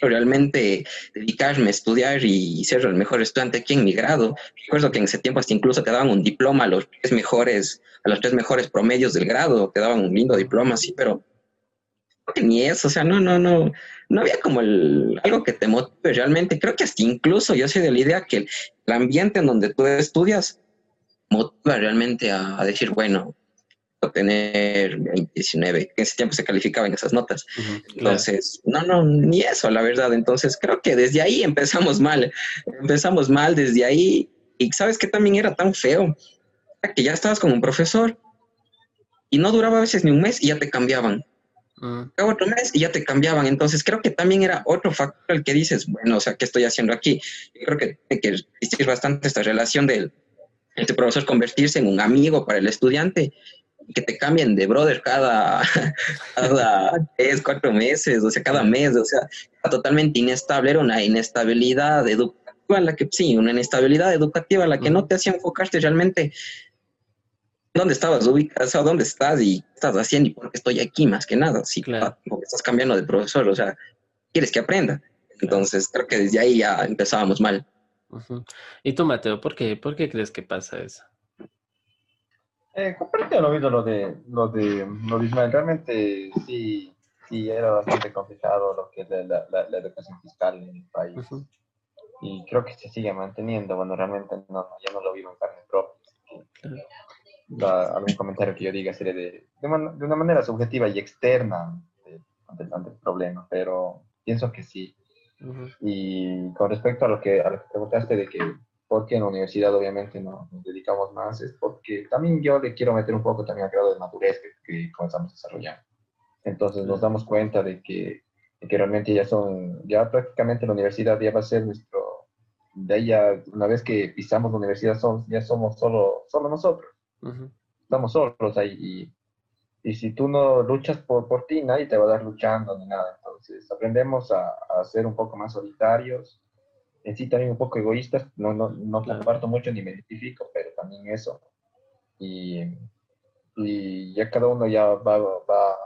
realmente dedicarme a estudiar y ser el mejor estudiante aquí en mi grado. Recuerdo que en ese tiempo hasta incluso te daban un diploma a los tres mejores, a los tres mejores promedios del grado, te daban un lindo diploma, sí, pero ni eso, o sea, no, no, no, no había como el, algo que te motive realmente. Creo que hasta incluso yo soy de la idea que el ambiente en donde tú estudias motiva realmente a, decir, bueno, tener 19, que en ese tiempo se calificaban esas notas. Entonces, no, no, ni eso, la verdad. Entonces, creo que desde ahí empezamos mal. Empezamos mal desde ahí. Y sabes que también era tan feo que ya estabas como un profesor y no duraba a veces ni un mes y ya te cambiaban. Uh otro mes y ya te cambiaban. Entonces, creo que también era otro factor el que dices, bueno, o sea, ¿qué estoy haciendo aquí? Yo creo que tiene que existir bastante esta relación del este profesor convertirse en un amigo para el estudiante, que te cambien de brother cada, cada tres, cuatro meses, o sea, cada mes, o sea, totalmente inestable, era una inestabilidad educativa, la que sí, una inestabilidad educativa, la que no te hacía enfocarte realmente dónde estabas ubicado, o sea, dónde estás y qué estás haciendo y por qué estoy aquí, más que nada, sí, claro. porque estás cambiando de profesor, o sea, quieres que aprenda. Entonces, creo que desde ahí ya empezábamos mal. ¿Y tú, Mateo, por qué, por qué crees que pasa eso? Eh, comparto lo mismo lo de, lo de, lo de Ismael. Realmente sí, sí era bastante complicado lo que es la, la, la educación fiscal en el país. Y creo que se sigue manteniendo. Bueno, realmente no, ya no lo vivo en carne propia. algún comentario que yo diga sería de, de, una manera subjetiva y externa ante, ante el problema, pero pienso que sí. Y con respecto a lo, que, a lo que preguntaste de que por qué en la universidad obviamente no, nos dedicamos más, es porque también yo le quiero meter un poco también al grado de madurez que, que comenzamos a desarrollar. Entonces nos damos cuenta de que, que realmente ya son, ya prácticamente la universidad ya va a ser nuestro, de ahí ya, una vez que pisamos la universidad, son, ya somos solo, solo nosotros. Estamos solos ahí y, y si tú no luchas por, por ti, nadie te va a dar luchando ni nada. Entonces, aprendemos a, a, ser un poco más solitarios, en sí también un poco egoístas, no, no, no comparto mucho ni me identifico, pero también eso. Y, y ya cada uno ya va, va,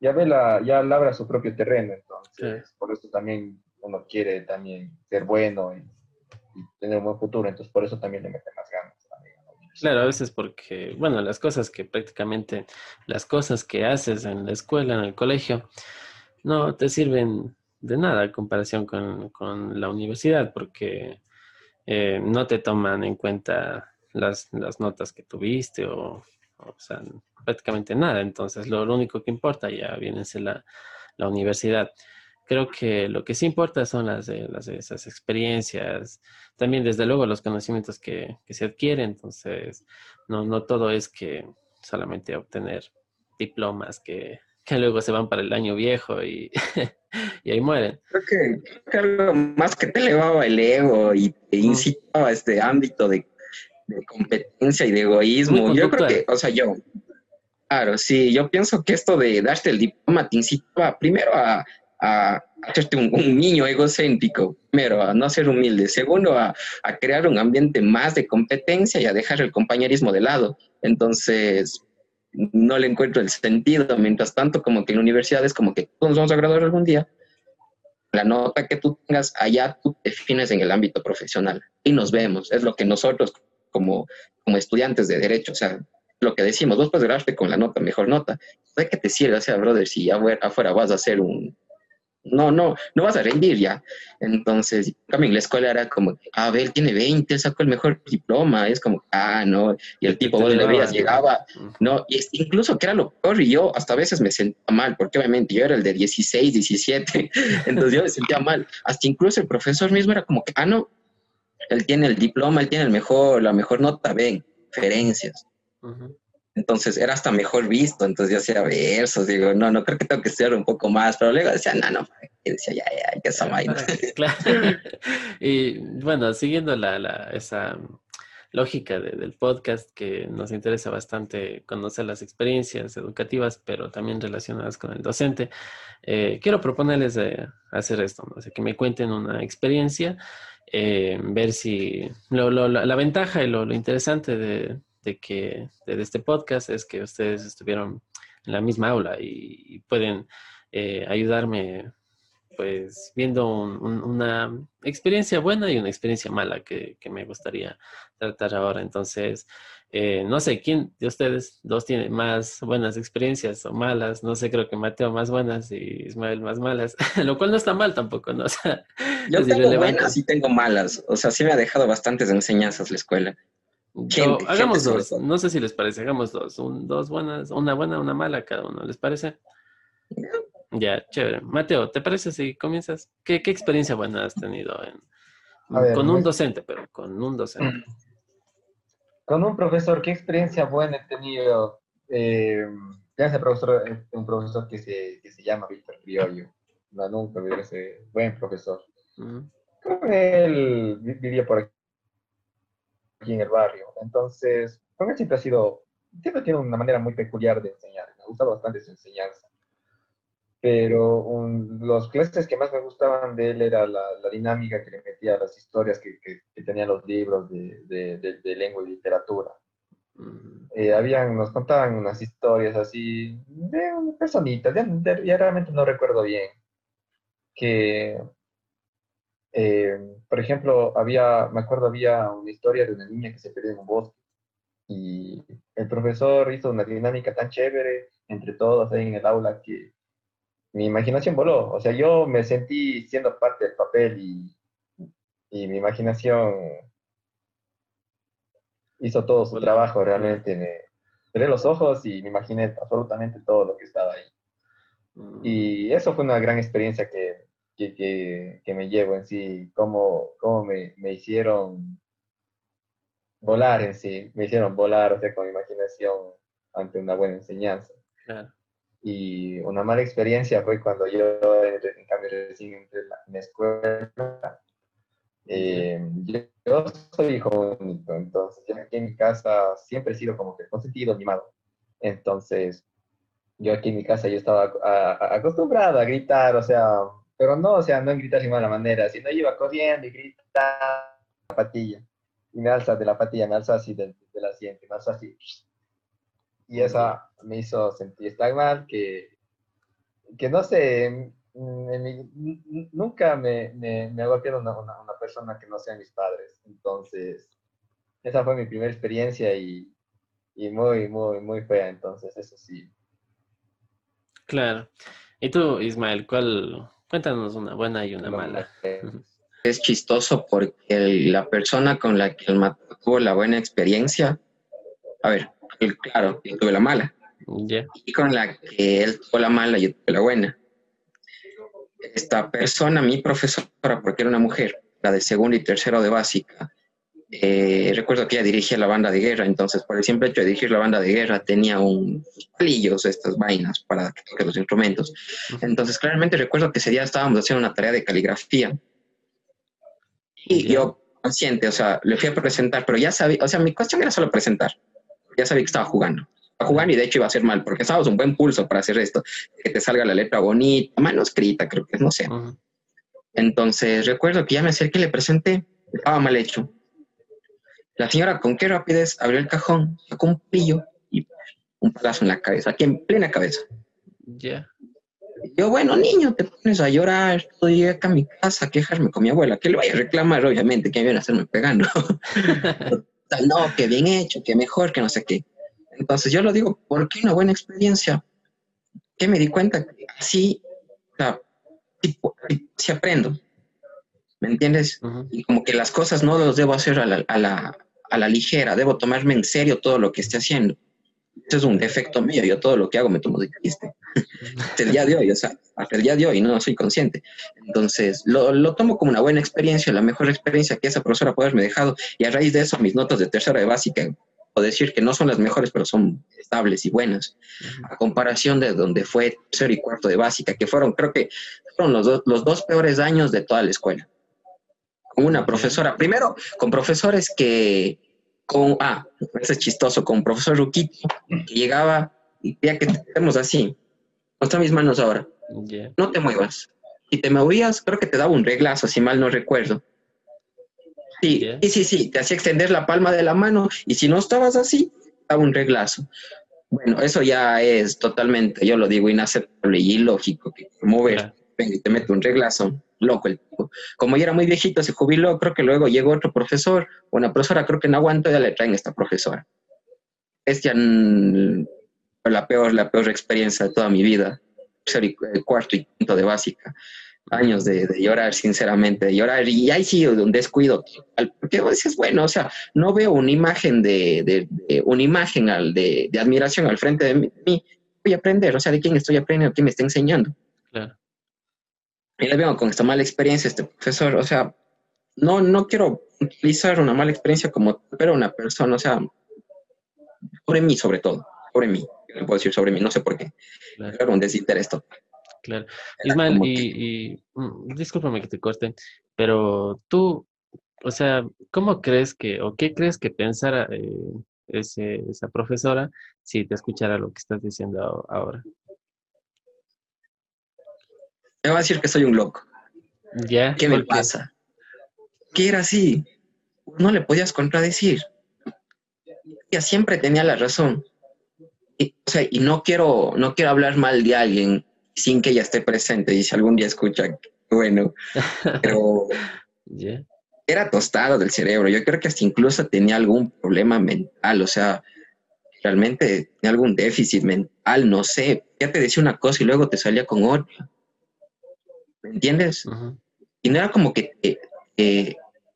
ya ve la, ya labra su propio terreno, entonces, por eso también uno quiere también ser bueno y, y, tener un buen futuro, entonces por eso también le mete más ganas también Claro, a veces porque, bueno, las cosas que prácticamente, las cosas que haces en la escuela, en el colegio, no te sirven de nada en comparación con, la universidad, porque eh, no te toman en cuenta las, notas que tuviste o, o, sea, prácticamente nada. Entonces, lo, único que importa ya viene a la, la universidad creo que lo que sí importa son las, las esas experiencias, también desde luego los conocimientos que, se adquieren, entonces no, no todo es que solamente obtener diplomas que, luego se van para el año viejo y, y ahí mueren. Creo que, algo más que te elevaba el ego y te incitaba a este ámbito de, competencia y de egoísmo. Yo creo que, o sea, yo, claro, sí, yo pienso que esto de darte el diploma te incitaba primero a a hacerte un, niño egocéntrico, primero, a no ser humilde, segundo, a, crear un ambiente más de competencia y a dejar el compañerismo de lado. Entonces, no le encuentro el sentido. Mientras tanto, como que en la como que todos nos vamos a graduar algún día. La nota que tú tengas allá, tú defines en el ámbito profesional y nos vemos. Es lo que nosotros, como, como estudiantes de derecho, o sea, lo que decimos, vos puedes graduarte con la nota, mejor nota. ¿De qué te sirve? O sea, brother, si afuera vas a hacer un, no, no, no vas a rendir ya. Entonces, en la escuela era como, a ver, tiene 20, sacó el mejor diploma, es como, ah, no, y el tipo, vos le veías, llegaba, no, y incluso que era lo peor, y yo hasta a veces me sentía mal, porque obviamente yo era el de 16, 17, entonces yo me sentía mal, hasta incluso el profesor mismo era como que, ah, no, él tiene el diploma, él tiene el mejor, la mejor nota, ven, referencias. Entonces era hasta mejor visto, entonces yo hacía versos, digo, no, no creo que tengo que estudiar un poco más, pero luego decía, no, no, decía, ya, ya, que esa vaina. Claro. y bueno, siguiendo la, la, esa lógica del podcast que nos interesa bastante conocer las experiencias educativas, pero también relacionadas con el docente, eh, quiero proponerles hacer esto, ¿no? que me cuenten una experiencia, eh, ver si lo, la, la, ventaja y lo, lo interesante de de que de este podcast es que ustedes estuvieron en la misma aula y, pueden eh, ayudarme pues viendo una experiencia buena y una experiencia mala que, me gustaría tratar ahora. Entonces, eh, no sé quién de ustedes dos tiene más buenas experiencias o malas. No sé, creo que Mateo más buenas y Ismael más malas, lo cual no está mal tampoco, ¿no? O sea, Yo tengo buenas y tengo malas. O sea, sí me ha dejado bastantes enseñanzas la escuela hagamos dos. No sé si les parece. Hagamos dos. dos buenas, una buena, una mala cada uno. ¿Les parece? Ya, chévere. Mateo, ¿te parece si comienzas? ¿Qué, experiencia buena has tenido con un docente, pero con un docente? Con un profesor, ¿qué experiencia buena he tenido? Eh, ese profesor, un profesor que se, que se llama Víctor Criollo. No, nunca vi ese buen profesor. Él vivía por aquí aquí en el barrio. Entonces, él siempre ha sido, siempre tiene una manera muy peculiar de enseñar. Me ha gustado bastante su enseñanza. Pero los clases que más me gustaban de él era la, dinámica que le metía las historias que, que, tenían los libros de, de, lengua y literatura. Mm. Eh, habían, nos contaban unas historias así de personitas, ya, ya realmente no recuerdo bien, que eh, por ejemplo, había, me acuerdo, había una historia de una niña que se perdió en un bosque y el profesor hizo una dinámica tan chévere entre todos ahí en el aula que mi imaginación voló. O sea, yo me sentí siendo parte del papel y, y mi imaginación hizo todo su trabajo realmente. Me cerré los ojos y me imaginé absolutamente todo lo que estaba ahí. Mm. Y eso fue una gran experiencia que que, me llevo en sí, cómo, cómo me, me, hicieron volar en sí, me hicieron volar, o sea, con imaginación ante una buena enseñanza. Y una mala experiencia fue cuando yo, en cambio, recién entré en la, escuela. Eh, yo, soy hijo único, entonces yo aquí en mi casa siempre he sido como que consentido, mimado. Entonces, yo aquí en mi casa yo estaba acostumbrado a gritar, o sea, pero no, o sea, no en gritar de mala manera, sino iba corriendo y grita la patilla. Y me alza de la patilla, me alza así del, del asiento, me alza así. Y eso me hizo sentir tan mal que, que no sé, nunca me, me, me ha golpeado una, una, persona que no sea mis padres. Entonces, esa fue mi primera experiencia y, y muy, muy, muy fea, entonces eso sí. Claro. ¿Y tú, Ismael, cuál? Cuéntanos una buena y una mala. Es chistoso porque la persona con la que el tuvo la buena experiencia, a ver, claro, yo tuve la mala. Y con la que él tuvo la mala, yo tuve la buena. Esta persona, mi profesora, porque era una mujer, la de segundo y tercero de básica, eh, recuerdo que ella dirigía la banda de guerra, entonces por el simple hecho de dirigir la banda de guerra tenía un palillos, estas vainas para que toque los instrumentos. Entonces claramente recuerdo que ese día estábamos haciendo una tarea de caligrafía. Y yo consciente, o sea, le fui a presentar, pero ya sabía, o sea, mi cuestión era solo presentar, ya sabía que estaba jugando. Estaba jugando y de hecho iba a ser mal, porque estábamos un buen pulso para hacer esto, que te salga la letra bonita, manuscrita, creo que no sé. Entonces recuerdo que ya me acerqué y le presenté, estaba mal hecho la señora con qué rapidez abrió el cajón, sacó un pillo y un palazo en la cabeza, aquí en plena cabeza. Ya. Yo, bueno, niño, te pones a llorar, estoy acá a mi casa a quejarme con mi abuela, que le vaya a reclamar, obviamente, que viene a hacerme pegando. no, que bien hecho, que mejor, que no sé qué. Entonces yo lo digo, ¿por qué una buena experiencia? Que me di cuenta que así, o sea, si, aprendo, ¿me entiendes? Y como que las cosas no los debo hacer a la, a la ligera, debo tomarme en serio todo lo que esté haciendo. Eso es un defecto mío, yo todo lo que hago me tomo de chiste. hasta el día de hoy, o sea, hasta el día de hoy no soy consciente. Entonces, lo, lo, tomo como una buena experiencia, la mejor experiencia que esa profesora puede haberme dejado, y a raíz de eso mis notas de tercera de básica, puedo decir que no son las mejores, pero son estables y buenas, a comparación de donde fue tercero y cuarto de básica, que fueron, creo que fueron los, los dos peores años de toda la escuela una profesora. Primero, con profesores que, con, ah, eso es chistoso, con un profesor Ruquito, que llegaba y ya que estemos así, muestra mis manos ahora, no te muevas. Si te movías, creo que te daba un reglazo, si mal no recuerdo. Sí, sí, sí, sí, te hacía extender la palma de la mano y si no estabas así, daba un reglazo. Bueno, eso ya es totalmente, yo lo digo, inaceptable y ilógico que mover y te mete un reglazo loco el tipo. Como ya era muy viejito, se jubiló, creo que luego llegó otro profesor, una profesora, creo que no aguanto, ya le traen esta profesora. Es la peor, la peor experiencia de toda mi vida, cuarto y quinto de básica. Años de, llorar, sinceramente, de llorar. Y ahí sí, un descuido Porque dices, bueno, o sea, no veo una imagen de, una imagen al, de, admiración al frente de mí. Voy a aprender, o sea, de quién estoy aprendiendo, quién me está enseñando. Claro y le vengo con esta mala experiencia, este profesor, o sea, no, no quiero utilizar una mala experiencia como, pero una persona, o sea, sobre mí sobre todo, sobre mí, le puedo decir sobre mí, no sé por qué, claro. un desinterés Claro. Ismael, y, y mm, discúlpame que te corte, pero tú, o sea, ¿cómo crees que, o qué crees que pensara eh, ese, esa profesora si te escuchara lo que estás diciendo ahora? Me va a decir que soy un loco. ¿Qué me pasa? Que era así. No le podías contradecir. Ella siempre tenía la razón. Y, o sea, y no quiero, no quiero hablar mal de alguien sin que ella esté presente. Y si algún día escucha, bueno, pero era tostado del cerebro. Yo creo que hasta incluso tenía algún problema mental. O sea, realmente tenía algún déficit mental, no sé. Ya te decía una cosa y luego te salía con otra. ¿Me entiendes? Y no era como que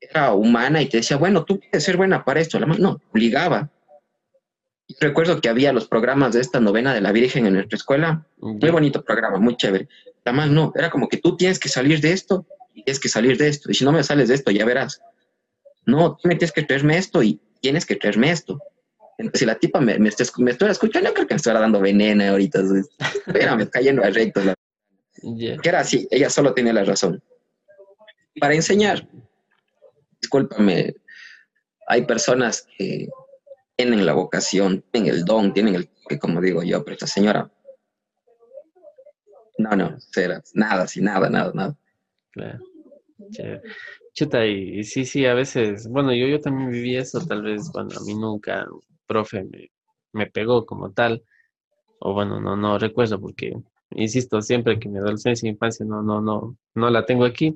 era humana y te decía, bueno, tú puedes ser buena para esto, la no, obligaba. recuerdo que había los programas de esta novena de la Virgen en nuestra escuela, muy bonito programa, muy chévere. Además, no, era como que tú tienes que salir de esto y tienes que salir de esto, y si no me sales de esto, ya verás. No, tú me tienes que traerme esto y tienes que traerme esto. Entonces, si la tipa me, me, me estoy escuchando, yo creo que me estoy dando veneno ahorita. Espérame, cayendo a rectos. La que era así, ella solo tiene la razón. Para enseñar, discúlpame, hay personas que tienen la vocación, tienen el don, tienen el que como digo yo, pero esta señora, no, no, nada, sí, nada, nada, nada. Claro. Chuta, y, sí, sí, a veces, bueno, yo, yo también viví eso, tal vez, bueno, a mí nunca profe me, me pegó como tal, o bueno, no, no recuerdo porque insisto, siempre que mi adolescencia e infancia no, no, no, no la tengo aquí,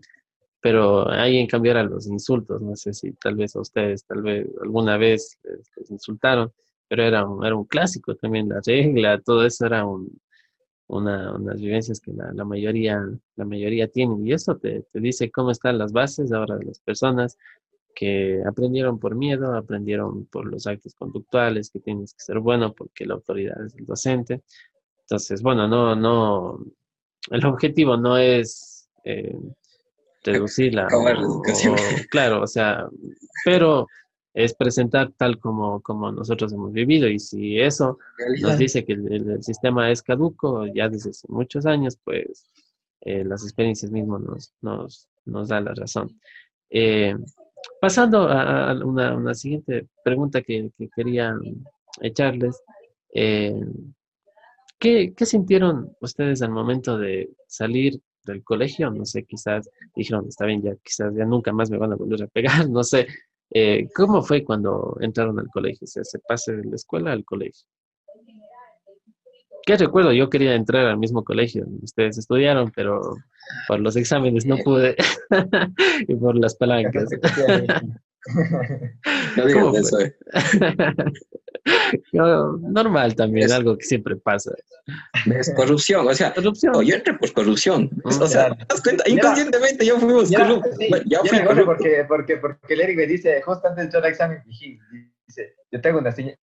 pero ahí en cambio eran los insultos, no sé si tal vez a ustedes, tal vez alguna vez les, insultaron, pero era un, era un clásico también, la regla, todo eso era un, una, unas vivencias que la, la, mayoría, la mayoría tienen. Y eso te, te, dice cómo están las bases ahora de las personas que aprendieron por miedo, aprendieron por los actos conductuales, que tienes que ser bueno porque la autoridad es el docente. Entonces, bueno, no, no, el objetivo no es eh, reducirla. claro, o sea, pero es presentar tal como, como nosotros hemos vivido y si eso nos dice que el, sistema es caduco ya desde hace muchos años, pues eh, las experiencias mismas nos, nos, nos dan la razón. Eh, pasando a, una, una, siguiente pregunta que, que quería echarles, eh, ¿qué, ¿qué sintieron ustedes al momento de salir del colegio? No sé, quizás dijeron, está bien, ya quizás ya nunca más me van a volver a pegar, no sé, eh, ¿Cómo fue cuando entraron al colegio? O sea, se pase de la escuela al colegio. ¿Qué recuerdo? Yo quería entrar al mismo colegio. Ustedes estudiaron, pero por los exámenes no pude. y por las palancas. no eso. Eh. normal también, algo que siempre pasa. Es corrupción, o sea, corrupción. yo entré por corrupción. O sea, ¿te das cuenta? Inconscientemente yo fuimos corruptos. yo fui corrupto. Porque, porque, porque el Eric me dice, justo antes de entrar al examen, dice, yo tengo una señal,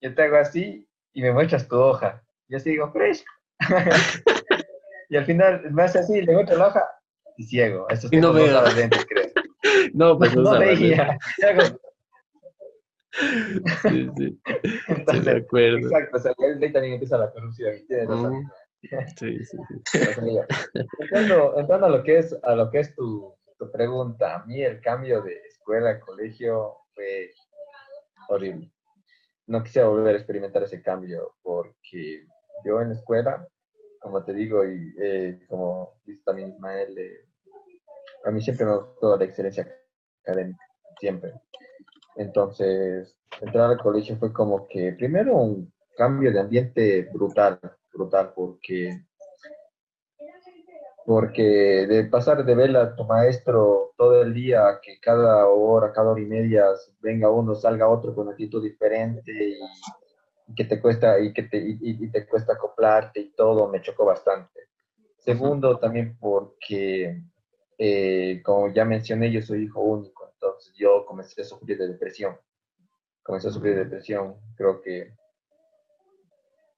yo te hago así y me muestras tu hoja. Yo así digo, fresco. y al final me hace así, le muestro la hoja y ciego. Estos y no veo. creo. no, pues no, no veía. Sí, sí. Entonces, de acuerdo. Exacto, o sea, ahí también empieza la corrupción. Sí, sí, sí. entrando, entrando, a lo que es, a lo que es tu, tu pregunta, a mí el cambio de escuela a colegio fue horrible. No quisiera volver a experimentar ese cambio porque yo en la escuela, como te digo, y eh, como dice también Ismael, eh, a mí siempre me gustó la excelencia académica, siempre. Entonces, entrar al colegio fue como que primero un cambio de ambiente brutal, brutal, porque, porque de pasar de ver a tu maestro todo el día, que cada hora, cada hora y media venga uno, salga otro con actitud diferente y, que te cuesta y que te, y te cuesta acoplarte y todo, me chocó bastante. Segundo, también porque, eh, como ya mencioné, yo soy hijo único entonces yo comencé a sufrir de depresión. Comencé a sufrir de depresión. Creo que,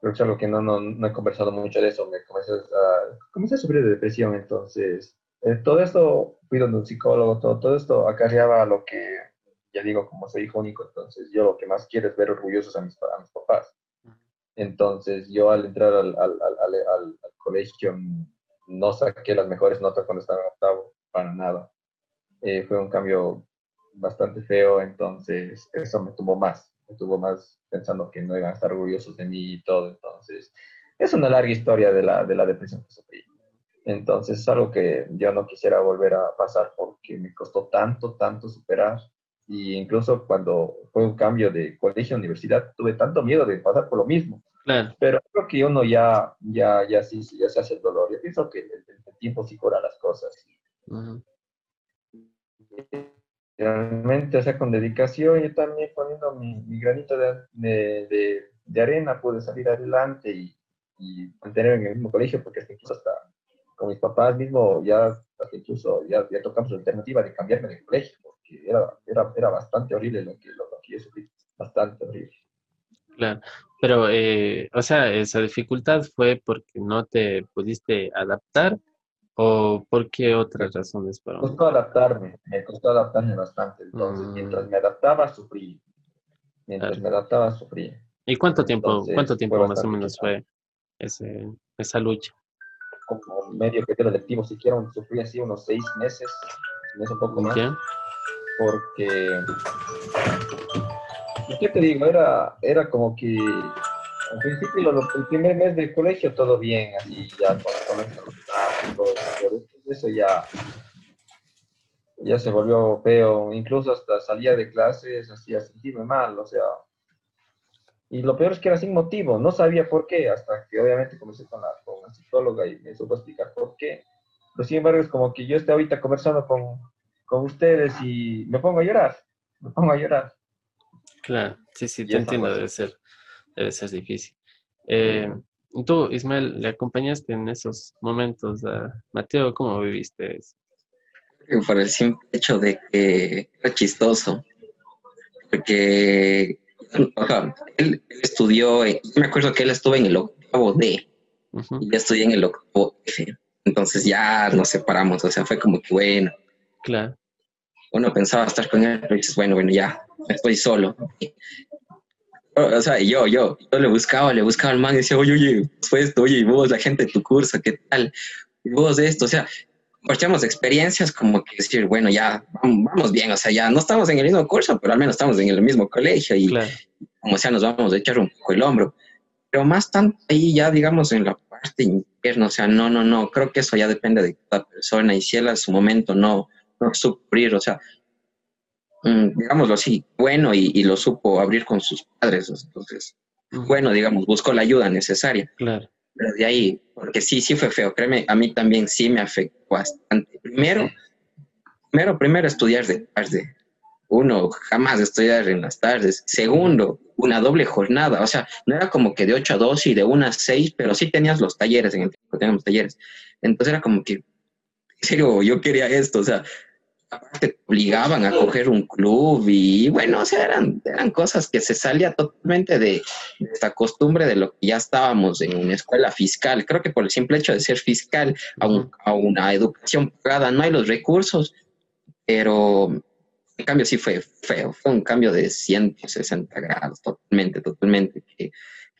creo que es algo que no, no, no he conversado mucho de eso. Me comencé a, comencé a sufrir de depresión. Entonces, eh, todo esto, fui donde un psicólogo, todo, todo esto acarreaba lo que, ya digo, como soy hijo único, entonces yo lo que más quiero es ver orgullosos a mis, a mis papás. Entonces, yo al entrar al, al, al, al, colegio no saqué las mejores notas cuando estaba en octavo, para nada. Eh, fue un cambio bastante feo, entonces eso me tuvo más, me tuvo más pensando que no iban a estar orgullosos de mí y todo, entonces es una larga historia de la, de la depresión que sufrí. Entonces es algo que yo no quisiera volver a pasar porque me costó tanto, tanto superar. Y incluso cuando fue un cambio de colegio a universidad, tuve tanto miedo de pasar por lo mismo. Pero creo que uno ya, ya, ya, sí, ya se hace el dolor. Yo pienso que el, tiempo sí cura las cosas realmente, o sea, con dedicación, yo también poniendo mi, granito de, de, de, arena pude salir adelante y, y, mantenerme en el mismo colegio, porque hasta incluso hasta con mis papás mismo ya, hasta incluso ya, ya tocamos la alternativa de cambiarme de colegio, porque era, era, era bastante horrible lo que, lo, que yo sufrí, bastante horrible. Claro, pero, eh, o sea, esa dificultad fue porque no te pudiste adaptar ¿O por qué otras razones? Para... Me costó adaptarme, me costó adaptarme bastante. Entonces, mientras mm. me adaptaba, sufrí. Mientras me adaptaba, sufrí. ¿Y cuánto tiempo, cuánto tiempo más o menos fue ese, esa lucha? Como medio que era lectivo, siquiera sufrí así unos seis meses, mes un poco más. ¿Qué? Porque, ¿qué te digo? Era, era como que al principio, el primer mes del colegio, todo bien, así ya con, con eso ya, ya se volvió feo, incluso hasta salía de clases, hacía sentirme mal, o sea, y lo peor es que era sin motivo, no sabía por qué, hasta que obviamente comencé con la, con la psicóloga y me supo explicar por qué, Pero sin embargo, es como que yo estoy ahorita conversando con, con ustedes y me pongo a llorar, me pongo a llorar. Claro, sí, sí, te entiendo, debe ser, debe ser difícil. Eh, tú, Ismael, ¿le acompañaste en esos momentos a Mateo? ¿Cómo viviste eso? Por el simple hecho de que era chistoso, porque él, estudió, me acuerdo que él estuvo en el octavo D y yo estudié en el octavo F, entonces ya nos separamos, o sea, fue como que bueno. Claro. Uno pensaba estar con él, pero dices, bueno, bueno, ya, estoy solo. O sea, yo, yo, yo le buscaba, le buscaba al man y decía, oye, oye, pues esto, oye, vos, la gente de tu curso, ¿qué tal? Y vos de esto, o sea, compartíamos experiencias como que decir, bueno, ya vamos bien, o sea, ya no estamos en el mismo curso, pero al menos estamos en el mismo colegio y como sea, nos vamos a echar un poco el hombro. Pero más tanto ahí ya, digamos, en la parte interna, o sea, no, no, no, creo que eso ya depende de cada persona y si él a su momento no, no sufrir, o sea, digámoslo así, bueno y, lo supo abrir con sus padres. Entonces, bueno, digamos, buscó la ayuda necesaria. Claro. Pero de ahí, porque sí, sí fue feo, créeme, a mí también sí me afectó bastante. Primero, primero, primero estudiar de tarde. Uno, jamás estudiar en las tardes. Segundo, una doble jornada. O sea, no era como que de 8 a 2 y de 1 a 6, pero sí tenías los talleres en el tiempo, teníamos talleres. Entonces era como que, en serio, yo quería esto. O sea, te obligaban a coger un club y bueno, o sea, eran, eran cosas que se salía totalmente de, esta costumbre de lo que ya estábamos en una escuela fiscal. Creo que por el simple hecho de ser fiscal a, una educación pagada no hay los recursos, pero en cambio sí fue feo, fue un cambio de 160 grados, totalmente, totalmente. Que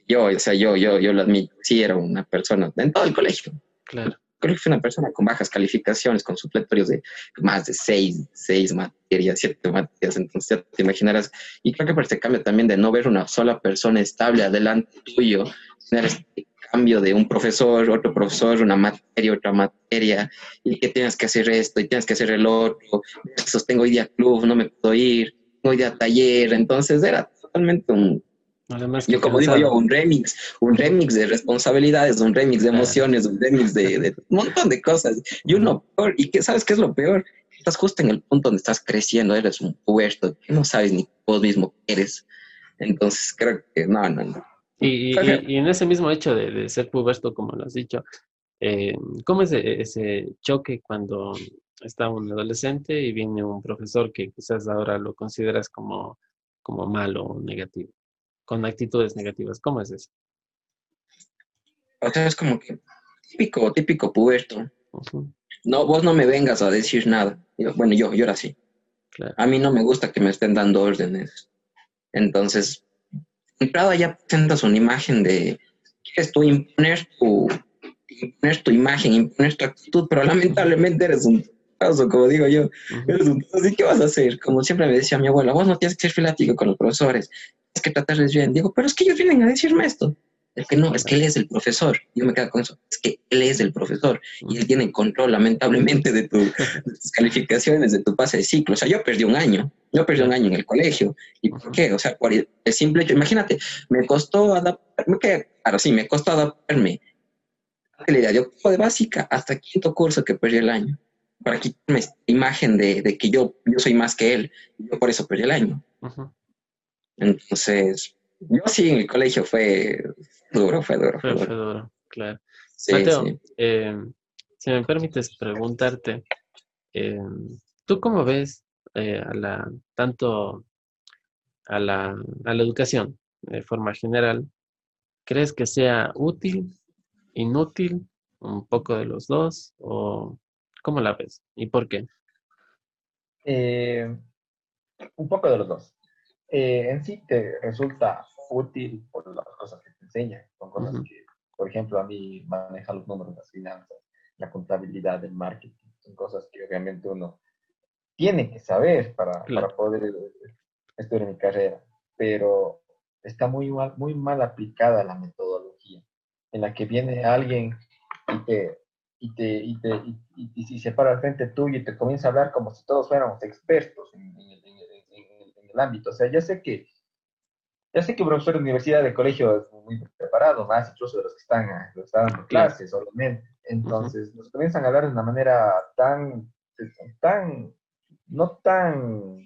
yo, o sea, yo, yo, yo lo admito, sí era una persona en todo el colegio. Claro creo que fue una persona con bajas calificaciones, con supletorios de más de seis, seis materias, siete materias, entonces ya te imaginarás. Y creo que por este cambio también de no ver una sola persona estable adelante tuyo, tener este cambio de un profesor, otro profesor, una materia, otra materia, y que tienes que hacer esto y tienes que hacer el otro, sostengo hoy día club, no me puedo ir, hoy día taller, entonces era totalmente un yo como digo yo, un remix, un remix de responsabilidades, un remix de emociones, un remix de, un montón de cosas. Y uno peor, y que sabes qué es lo peor, estás justo en el punto donde estás creciendo, eres un puerto, no sabes ni vos mismo qué eres. Entonces creo que no, no, no. Y, en ese mismo hecho de, ser puberto, como lo has dicho, eh, ¿cómo es ese choque cuando está un adolescente y viene un profesor que quizás ahora lo consideras como, como malo o negativo? Con actitudes negativas. ¿Cómo es eso? O sea, es como que típico, típico puberto. No, vos no me vengas a decir nada. bueno, yo, yo era así. A mí no me gusta que me estén dando órdenes. Entonces, entrada ya presentas una imagen de, quieres tú imponer tu, imponer tu imagen, imponer tu actitud, pero lamentablemente eres un caso, como digo yo, eres un así, ¿qué vas a hacer? Como siempre me decía mi abuela, vos no tienes que ser filático con los profesores, que tratarles bien. Digo, pero es que ellos vienen a decirme esto. Es que no, es que él es el profesor. Yo me quedo con eso. Es que él es el profesor y él tiene control, lamentablemente, de, tus calificaciones, de tu pase de ciclo. O sea, yo perdí un año. Yo perdí un año en el colegio. ¿Y por qué? O sea, por el simple hecho. Imagínate, me costó adaptarme. Claro, sí, me costó adaptarme. Yo de básica hasta quinto curso que perdí el año. Para quitarme esta imagen de, de que yo, yo soy más que él. Yo por eso perdí el año. Entonces, yo sí en el colegio fue duro, fue duro. Fue, duro. claro. Mateo, eh, si me permites preguntarte, eh, ¿tú cómo ves eh, a la, tanto a la, a la educación de forma general? ¿Crees que sea útil, inútil, un poco de los dos? ¿O cómo la ves y por qué? un poco de los dos. Eh, en sí te resulta útil por las cosas que te enseñan. Son cosas que, por ejemplo, a mí maneja los números, las finanzas, la contabilidad, el marketing. Son cosas que obviamente uno tiene que saber para, para poder eh, estudiar mi carrera. Pero está muy mal, muy mal aplicada la metodología en la que viene alguien y te, y te, y te y, se para al frente tuyo y te comienza a hablar como si todos fuéramos expertos en, en, ámbito. O sea, ya sé que, ya sé que un profesor de universidad, de colegio, es muy preparado, más incluso de los que están, los están dando clases, obviamente. Entonces nos comienzan a hablar de una manera tan, tan, no tan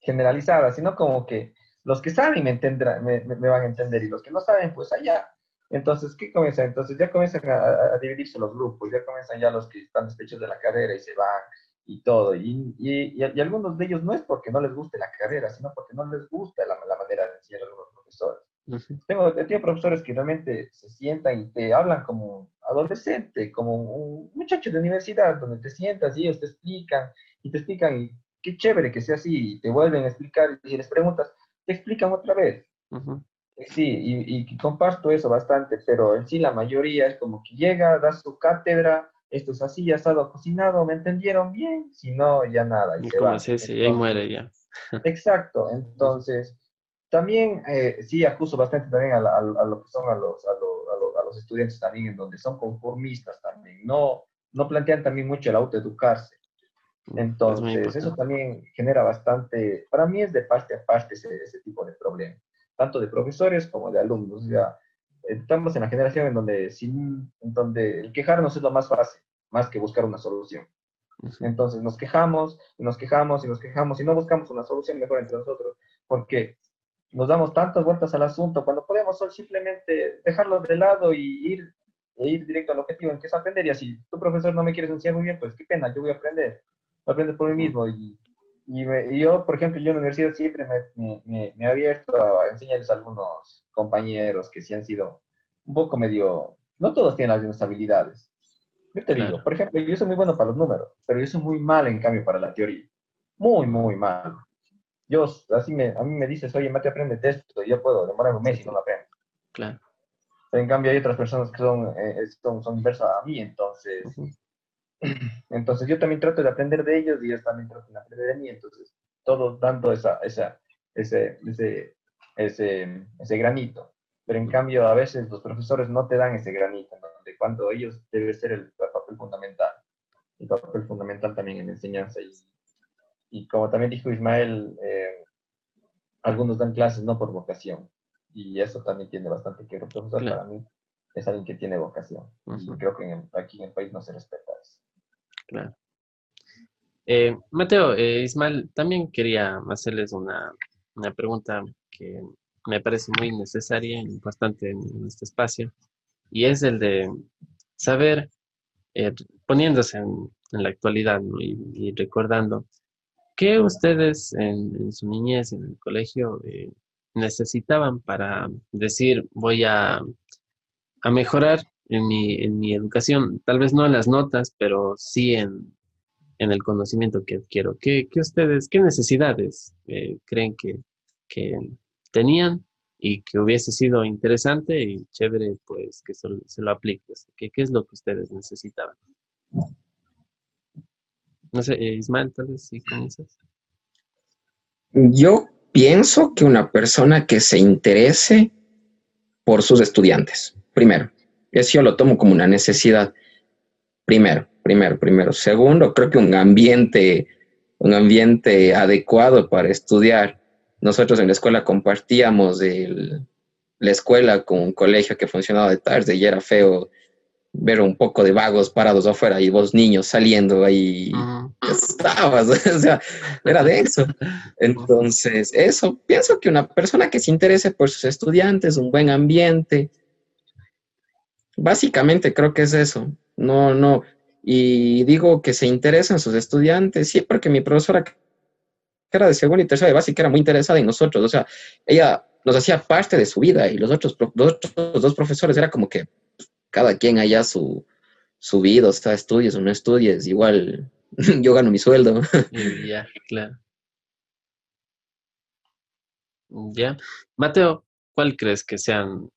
generalizada, sino como que los que saben me, entenderán, me, van a entender y los que no saben, pues allá. Entonces, ¿qué comienza? Entonces ya comienzan a, dividirse los grupos, ya comienzan ya los que están despechos de la carrera y se van y todo. Y, y, y, algunos de ellos no es porque no les guste la carrera, sino porque no les gusta la, la manera de enseñar a algunos profesores. tengo, tengo profesores que realmente se sientan y te hablan como adolescente, como un muchacho de universidad, donde te sientas y ellos te explican y te explican y qué chévere que sea así, y te vuelven a explicar y les preguntas, te explican otra vez. Sí, y, comparto eso bastante, pero en sí la mayoría es como que llega, da su cátedra, esto es así, ya estado cocinado, ¿me entendieron bien? Si no, ya nada. Y, como se y ahí muere ya. exacto, entonces, también, eh, sí, acuso bastante también a, lo que son a los, a, los estudiantes también, en donde son conformistas también, no, no plantean también mucho el autoeducarse. Entonces, eso también genera bastante, para mí es de parte a parte ese, ese tipo de problema, tanto de profesores como de alumnos. Ya estamos en la generación en donde, sin, en donde el quejarnos es lo más fácil, más que buscar una solución. Entonces nos quejamos y nos quejamos y nos quejamos y no buscamos una solución mejor entre nosotros, porque nos damos tantas vueltas al asunto cuando podemos simplemente dejarlo de lado y ir, e ir directo al objetivo en que es aprender. Y así, tu profesor no me quieres enseñar muy bien, pues qué pena, yo voy a aprender aprender por mí mismo. Y, y, yo, por ejemplo, yo en la universidad siempre me, me, me, he abierto a enseñarles a algunos compañeros que sí han sido un poco medio, no todos tienen las mismas habilidades. Yo te digo, por ejemplo, yo soy muy bueno para los números, pero yo soy muy mal en cambio para la teoría. Muy, muy mal. Yo, así me, a mí me dices, oye, mate, aprende esto, y yo puedo demorar un mes y no lo aprendo. Claro. En cambio, hay otras personas que son, eh, son, son diversas a mí, entonces, entonces yo también trato de aprender de ellos y ellos también tratan de aprender de mí. Entonces, todos dando esa, esa, ese, ese, ese, ese granito. Pero en cambio, a veces los profesores no te dan ese granito, de cuando ellos debe ser el, papel fundamental. El papel fundamental también en enseñanza. Y, y como también dijo Ismael, eh, algunos dan clases no por vocación. Y eso también tiene bastante que ver. profesor para mí es alguien que tiene vocación. Y creo que aquí en el país no se respeta eso. Claro. Eh, Mateo, eh, Ismael, también quería hacerles una, pregunta que me parece muy necesaria y importante en, este espacio, y es el de saber, eh, poniéndose en, la actualidad y, recordando, ¿qué ustedes en, su niñez, en el colegio, necesitaban para decir voy a, a mejorar en mi, en mi educación, tal vez no en las notas, pero sí en, en el conocimiento que adquiero. ¿Qué, qué ustedes, qué necesidades eh, creen que, que, tenían y que hubiese sido interesante y chévere, pues, que se, lo apliques? ¿Qué, ¿Qué es lo que ustedes necesitaban? No sé, eh, Ismael, tal vez sí comienzas. Yo pienso que una persona que se interese por sus estudiantes, primero, eso yo lo tomo como una necesidad. Primero, primero, primero. Segundo, creo que un ambiente, un ambiente adecuado para estudiar. Nosotros en la escuela compartíamos la escuela con un colegio que funcionaba de tarde y era feo ver un poco de vagos parados afuera y vos niños saliendo ahí estabas, o sea, era de eso. Entonces, eso, pienso que una persona que se interese por sus estudiantes, un buen ambiente, Básicamente creo que es eso. No, no. Y digo que se interesan sus estudiantes, sí, porque mi profesora que era de segundo y tercera de básica era muy interesada en nosotros. O sea, ella nos hacía parte de su vida y los otros, dos profesores era como que cada quien allá su, su vida, o sea, estudies o no estudies, igual yo gano mi sueldo. Ya, claro. Ya. Mateo, ¿cuál crees que sean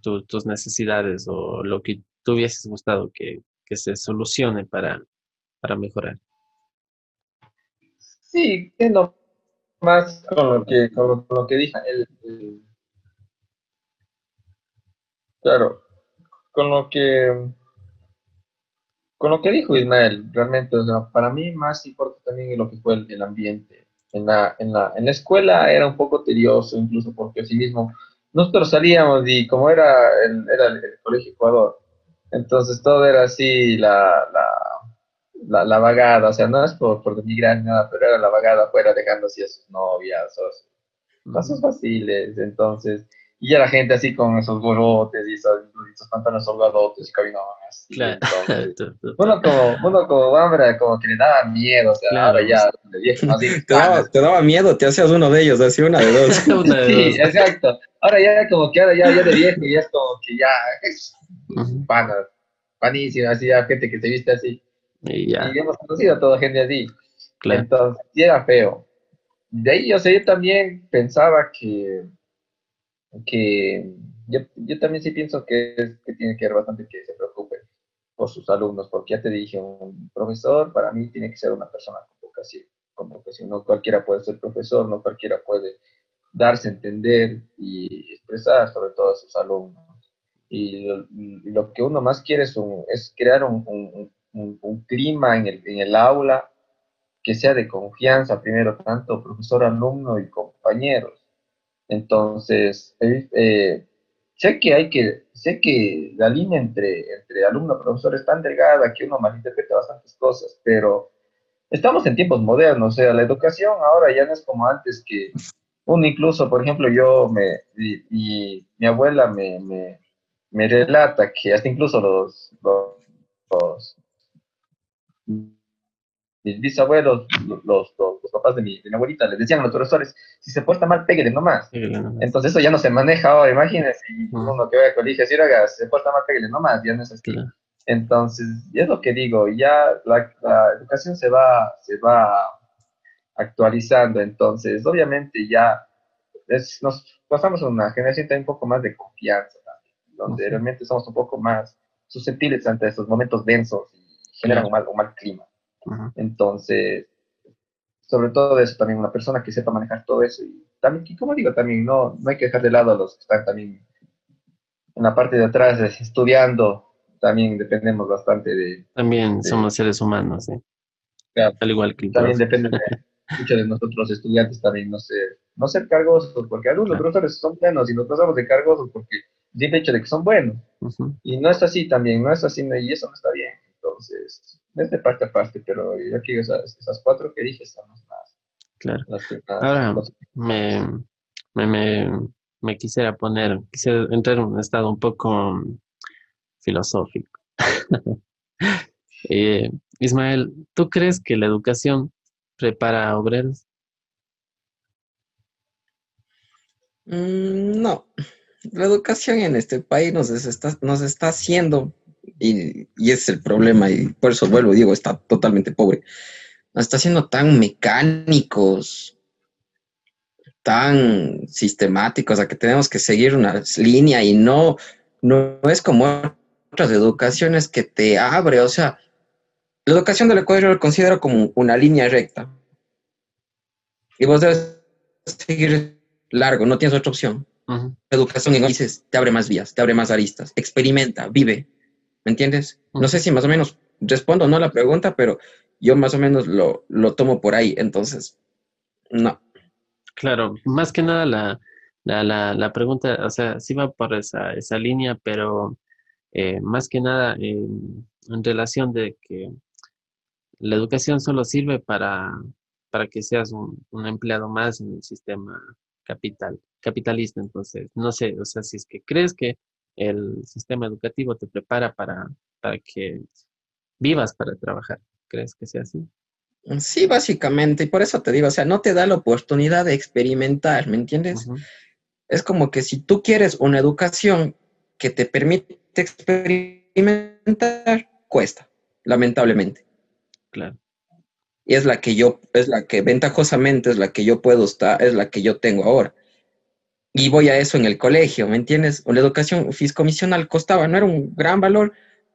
tus necesidades o lo que tú hubieses gustado que, se solucione para, para mejorar. Sí, entiendo más con lo que, con lo, que dije. claro, con lo que con lo que dijo Ismael, realmente, para mí más importa también lo que fue el, ambiente. En la, en, la, en la escuela era un poco tedioso, incluso porque así mismo nosotros salíamos y como era el, era el, colegio Ecuador, Entonces todo era así, la, la, la, vagada, o sea, no es por, por denigrar nada, pero era la vagada afuera dejando así a sus novias, o pasos fáciles, entonces, y ya la gente así con esos gorrotes y esos, esos pantalones holgadotes y caminaban así. Claro. Entonces, uno como, uno como hombre como que le daba miedo, o sea, ahora ya de viejo te, daba, te daba miedo, te hacías uno de ellos, así una de dos. sí, exacto. Ahora ya como que ahora ya, ya de viejo ya es como que ya es pana, panísimo, así ya gente que se viste así. Y, ya. y hemos conocido a toda gente así. Claro. Entonces, sí era feo. De ahí, o sea, yo también pensaba que que yo, yo, también sí pienso que, que tiene que ver bastante que se preocupe por sus alumnos, porque ya te dije, un profesor para mí tiene que ser una persona con vocación, con vocación. No cualquiera puede ser profesor, no cualquiera puede darse a entender y expresar sobre todo a sus alumnos. Y lo, que uno más quiere es, es crear un, un, un, clima en el, en el aula que sea de confianza, primero, tanto profesor, alumno y compañeros. Entonces, eh, sé que hay que, sé que la línea entre, entre alumno y profesor es tan delgada que uno malinterpreta bastantes cosas, pero estamos en tiempos modernos, o sea, la educación ahora ya no es como antes que uno incluso, por ejemplo, yo me, y, mi abuela me, me, me, relata que hasta incluso los, los mis bisabuelos, los, los, los papás de mi, de mi, abuelita, les decían a los profesores, si se porta mal, pégale nomás. Entonces eso ya no se maneja ahora, imagínense, uno que vaya a colegio, si se porta mal, pégale nomás, ya no es así. Entonces, y es lo que digo, ya la, la, educación se va, se va actualizando, entonces obviamente ya es, nos pasamos a una generación también un poco más de confianza, donde realmente somos un poco más susceptibles ante estos momentos densos y generan un mal, un mal clima. Entonces, sobre todo eso, también una persona que sepa manejar todo eso. Y también, como digo, también no, no hay que dejar de lado a los que están también en la parte de atrás estudiando. También dependemos bastante de... También somos seres humanos, ¿sí? Al igual que También depende de, mucho de nosotros estudiantes también no ser, no ser cargosos, porque algunos profesores son buenos y nos pasamos de cargosos porque simple hecho de que son buenos. Y no es así también, no es así, y eso no está bien. Entonces, es de parte a parte, pero yo aquí esas, esas cuatro que dije están más. Claro. Ahora, me, me, me, quisiera poner, quisiera entrar en un estado un poco filosófico. eh, Ismael, ¿tú crees que la educación prepara a obreros? Mm, no, la educación en este país nos está, nos está haciendo y, y es el problema, y por eso vuelvo, digo, está totalmente pobre. Está haciendo tan mecánicos, tan sistemáticos, a que tenemos que seguir una línea y no, no es como otras educaciones que te abre, o sea, la educación del Ecuador yo lo considero como una línea recta. Y vos debes seguir largo, no tienes otra opción. La educación en dices, te abre más vías, te abre más aristas, experimenta, vive. ¿Me entiendes? No sé si más o menos respondo no la pregunta, pero yo más o menos lo, lo tomo por ahí. Entonces, no. Claro, más que nada la, la, la, pregunta, o sea, sí va por esa, esa línea, pero eh, más que nada en relación de que la educación solo sirve para, para que seas un, un, empleado más en el sistema capital, capitalista. Entonces, no sé, o sea, si es que crees que el sistema educativo te prepara para, para que vivas para trabajar. ¿Crees que sea así? Sí, básicamente, y por eso te digo, o sea, no te da la oportunidad de experimentar, ¿me entiendes? Es como que si tú quieres una educación que te permite experimentar, cuesta, lamentablemente. Claro. Y es la que yo, es la que ventajosamente es la que yo puedo estar, es la que yo tengo ahora y voy a eso en el colegio, ¿me entiendes? O la educación fiscomisional costaba, no era un gran valor,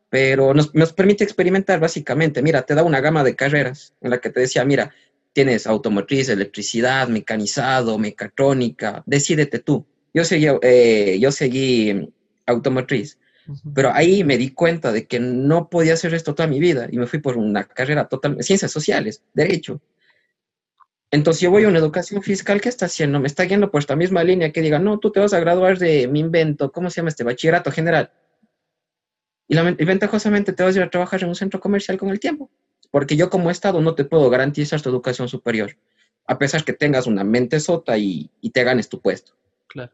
pero nos, nos, permite experimentar básicamente. Mira, te da una gama de carreras en la que te decía, mira, tienes automotriz, electricidad, mecanizado, mecatrónica, decídete tú. Yo seguí, eh, yo seguí automotriz, pero ahí me di cuenta de que no podía hacer esto toda mi vida y me fui por una carrera total, ciencias sociales, derecho. Entonces yo voy a una educación fiscal, ¿qué está haciendo? Me está guiando por esta misma línea que diga, no, tú te vas a graduar de mi invento, ¿cómo se llama este? Bachillerato general. y, ventajosamente te vas a ir a trabajar en un centro comercial con el tiempo, porque yo como Estado no te puedo garantizar tu educación superior, a pesar que tengas una mente sota y, te ganes tu puesto. Claro.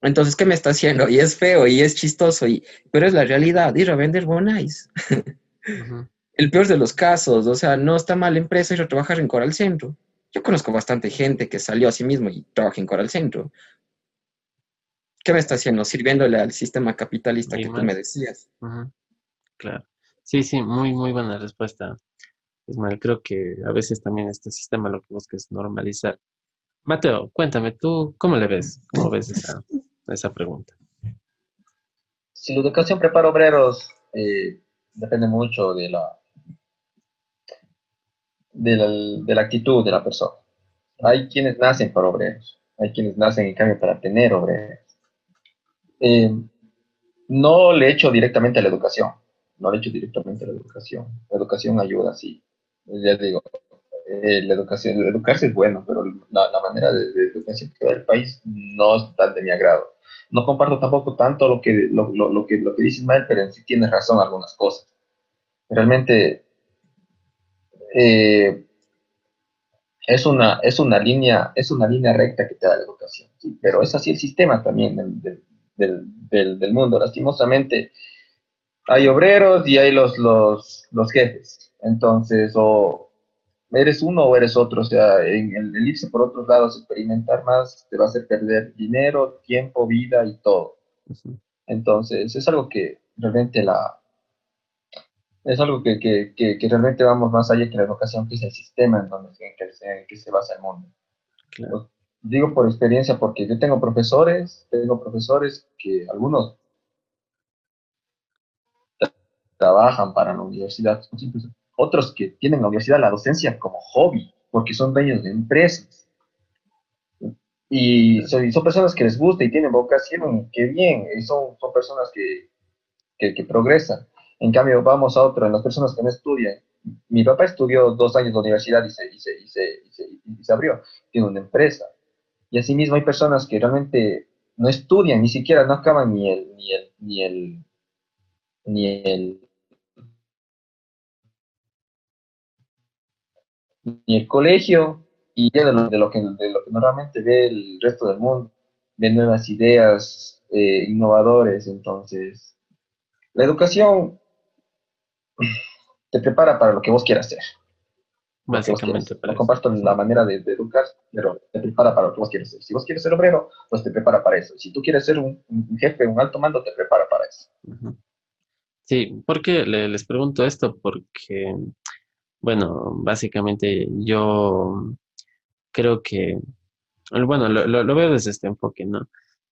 Entonces, ¿qué me está haciendo? Y es feo y es chistoso, y, pero es la realidad, ir a vender bonais. El peor de los casos, o sea, no está mal la empresa ir a trabajar en Coral Centro. Yo conozco bastante gente que salió a sí mismo y trabaja en Coral Centro. ¿Qué me está haciendo? Sirviéndole al sistema capitalista que tú me decías. Claro. Sí, sí, muy, muy buena respuesta. Ismael, creo que a veces también este sistema lo que busca es normalizar. Mateo, cuéntame, ¿tú cómo le ves? ¿Cómo ves esa, esa pregunta? Si la educación prepara obreros, eh, depende mucho de la, de la, de la, actitud de la persona. Hay quienes nacen para obreros, hay quienes nacen en cambio para tener obreros. Eh, no le echo directamente a la educación, no le echo directamente a la educación. La educación ayuda, sí. Ya digo, eh, la educación, educarse es bueno, pero la, manera de, educación que da el país no es tan de mi agrado. No comparto tampoco tanto lo que, lo, lo, que, lo que dice Ismael, pero en sí tiene razón algunas cosas. Realmente eh, es, una, es, una línea, es una línea recta que te da la educación, pero es así el sistema también del, del, del, mundo. Lastimosamente, hay obreros y hay los, los, los jefes. Entonces, o eres uno o eres otro. O sea, en el, irse por otros lados, experimentar más, te va a hacer perder dinero, tiempo, vida y todo. Entonces, es algo que realmente la... Es algo que, que, que, realmente vamos más allá que la educación, que es el sistema en, donde, en, que, se basa el mundo. Claro digo por experiencia porque yo tengo profesores, tengo profesores que algunos trabajan para la universidad, otros que tienen la universidad, la docencia como hobby, porque son dueños de empresas. Y son, personas que les gusta y tienen vocación, qué bien, y son, son personas que, que, progresan. En cambio, vamos a otro, en las personas que no estudian. Mi papá estudió dos años de universidad y se, y se, y se, y se abrió, tiene una empresa y asimismo hay personas que realmente no estudian, ni siquiera no acaban ni el, ni el, ni el, ni el, ni el colegio, y ya de lo, de lo que normalmente ve el resto del mundo, de nuevas ideas, eh, innovadores. Entonces, la educación te prepara para lo que vos quieras hacer. Básicamente. No comparto la manera de, educar, pero te prepara para lo que vos quieres ser. Si vos quieres ser obrero, pues te prepara para eso. Si tú quieres ser un, jefe, un alto mando, te prepara para eso. Sí, porque les pregunto esto? Porque, bueno, básicamente yo creo que, bueno, lo, veo desde este enfoque, ¿no?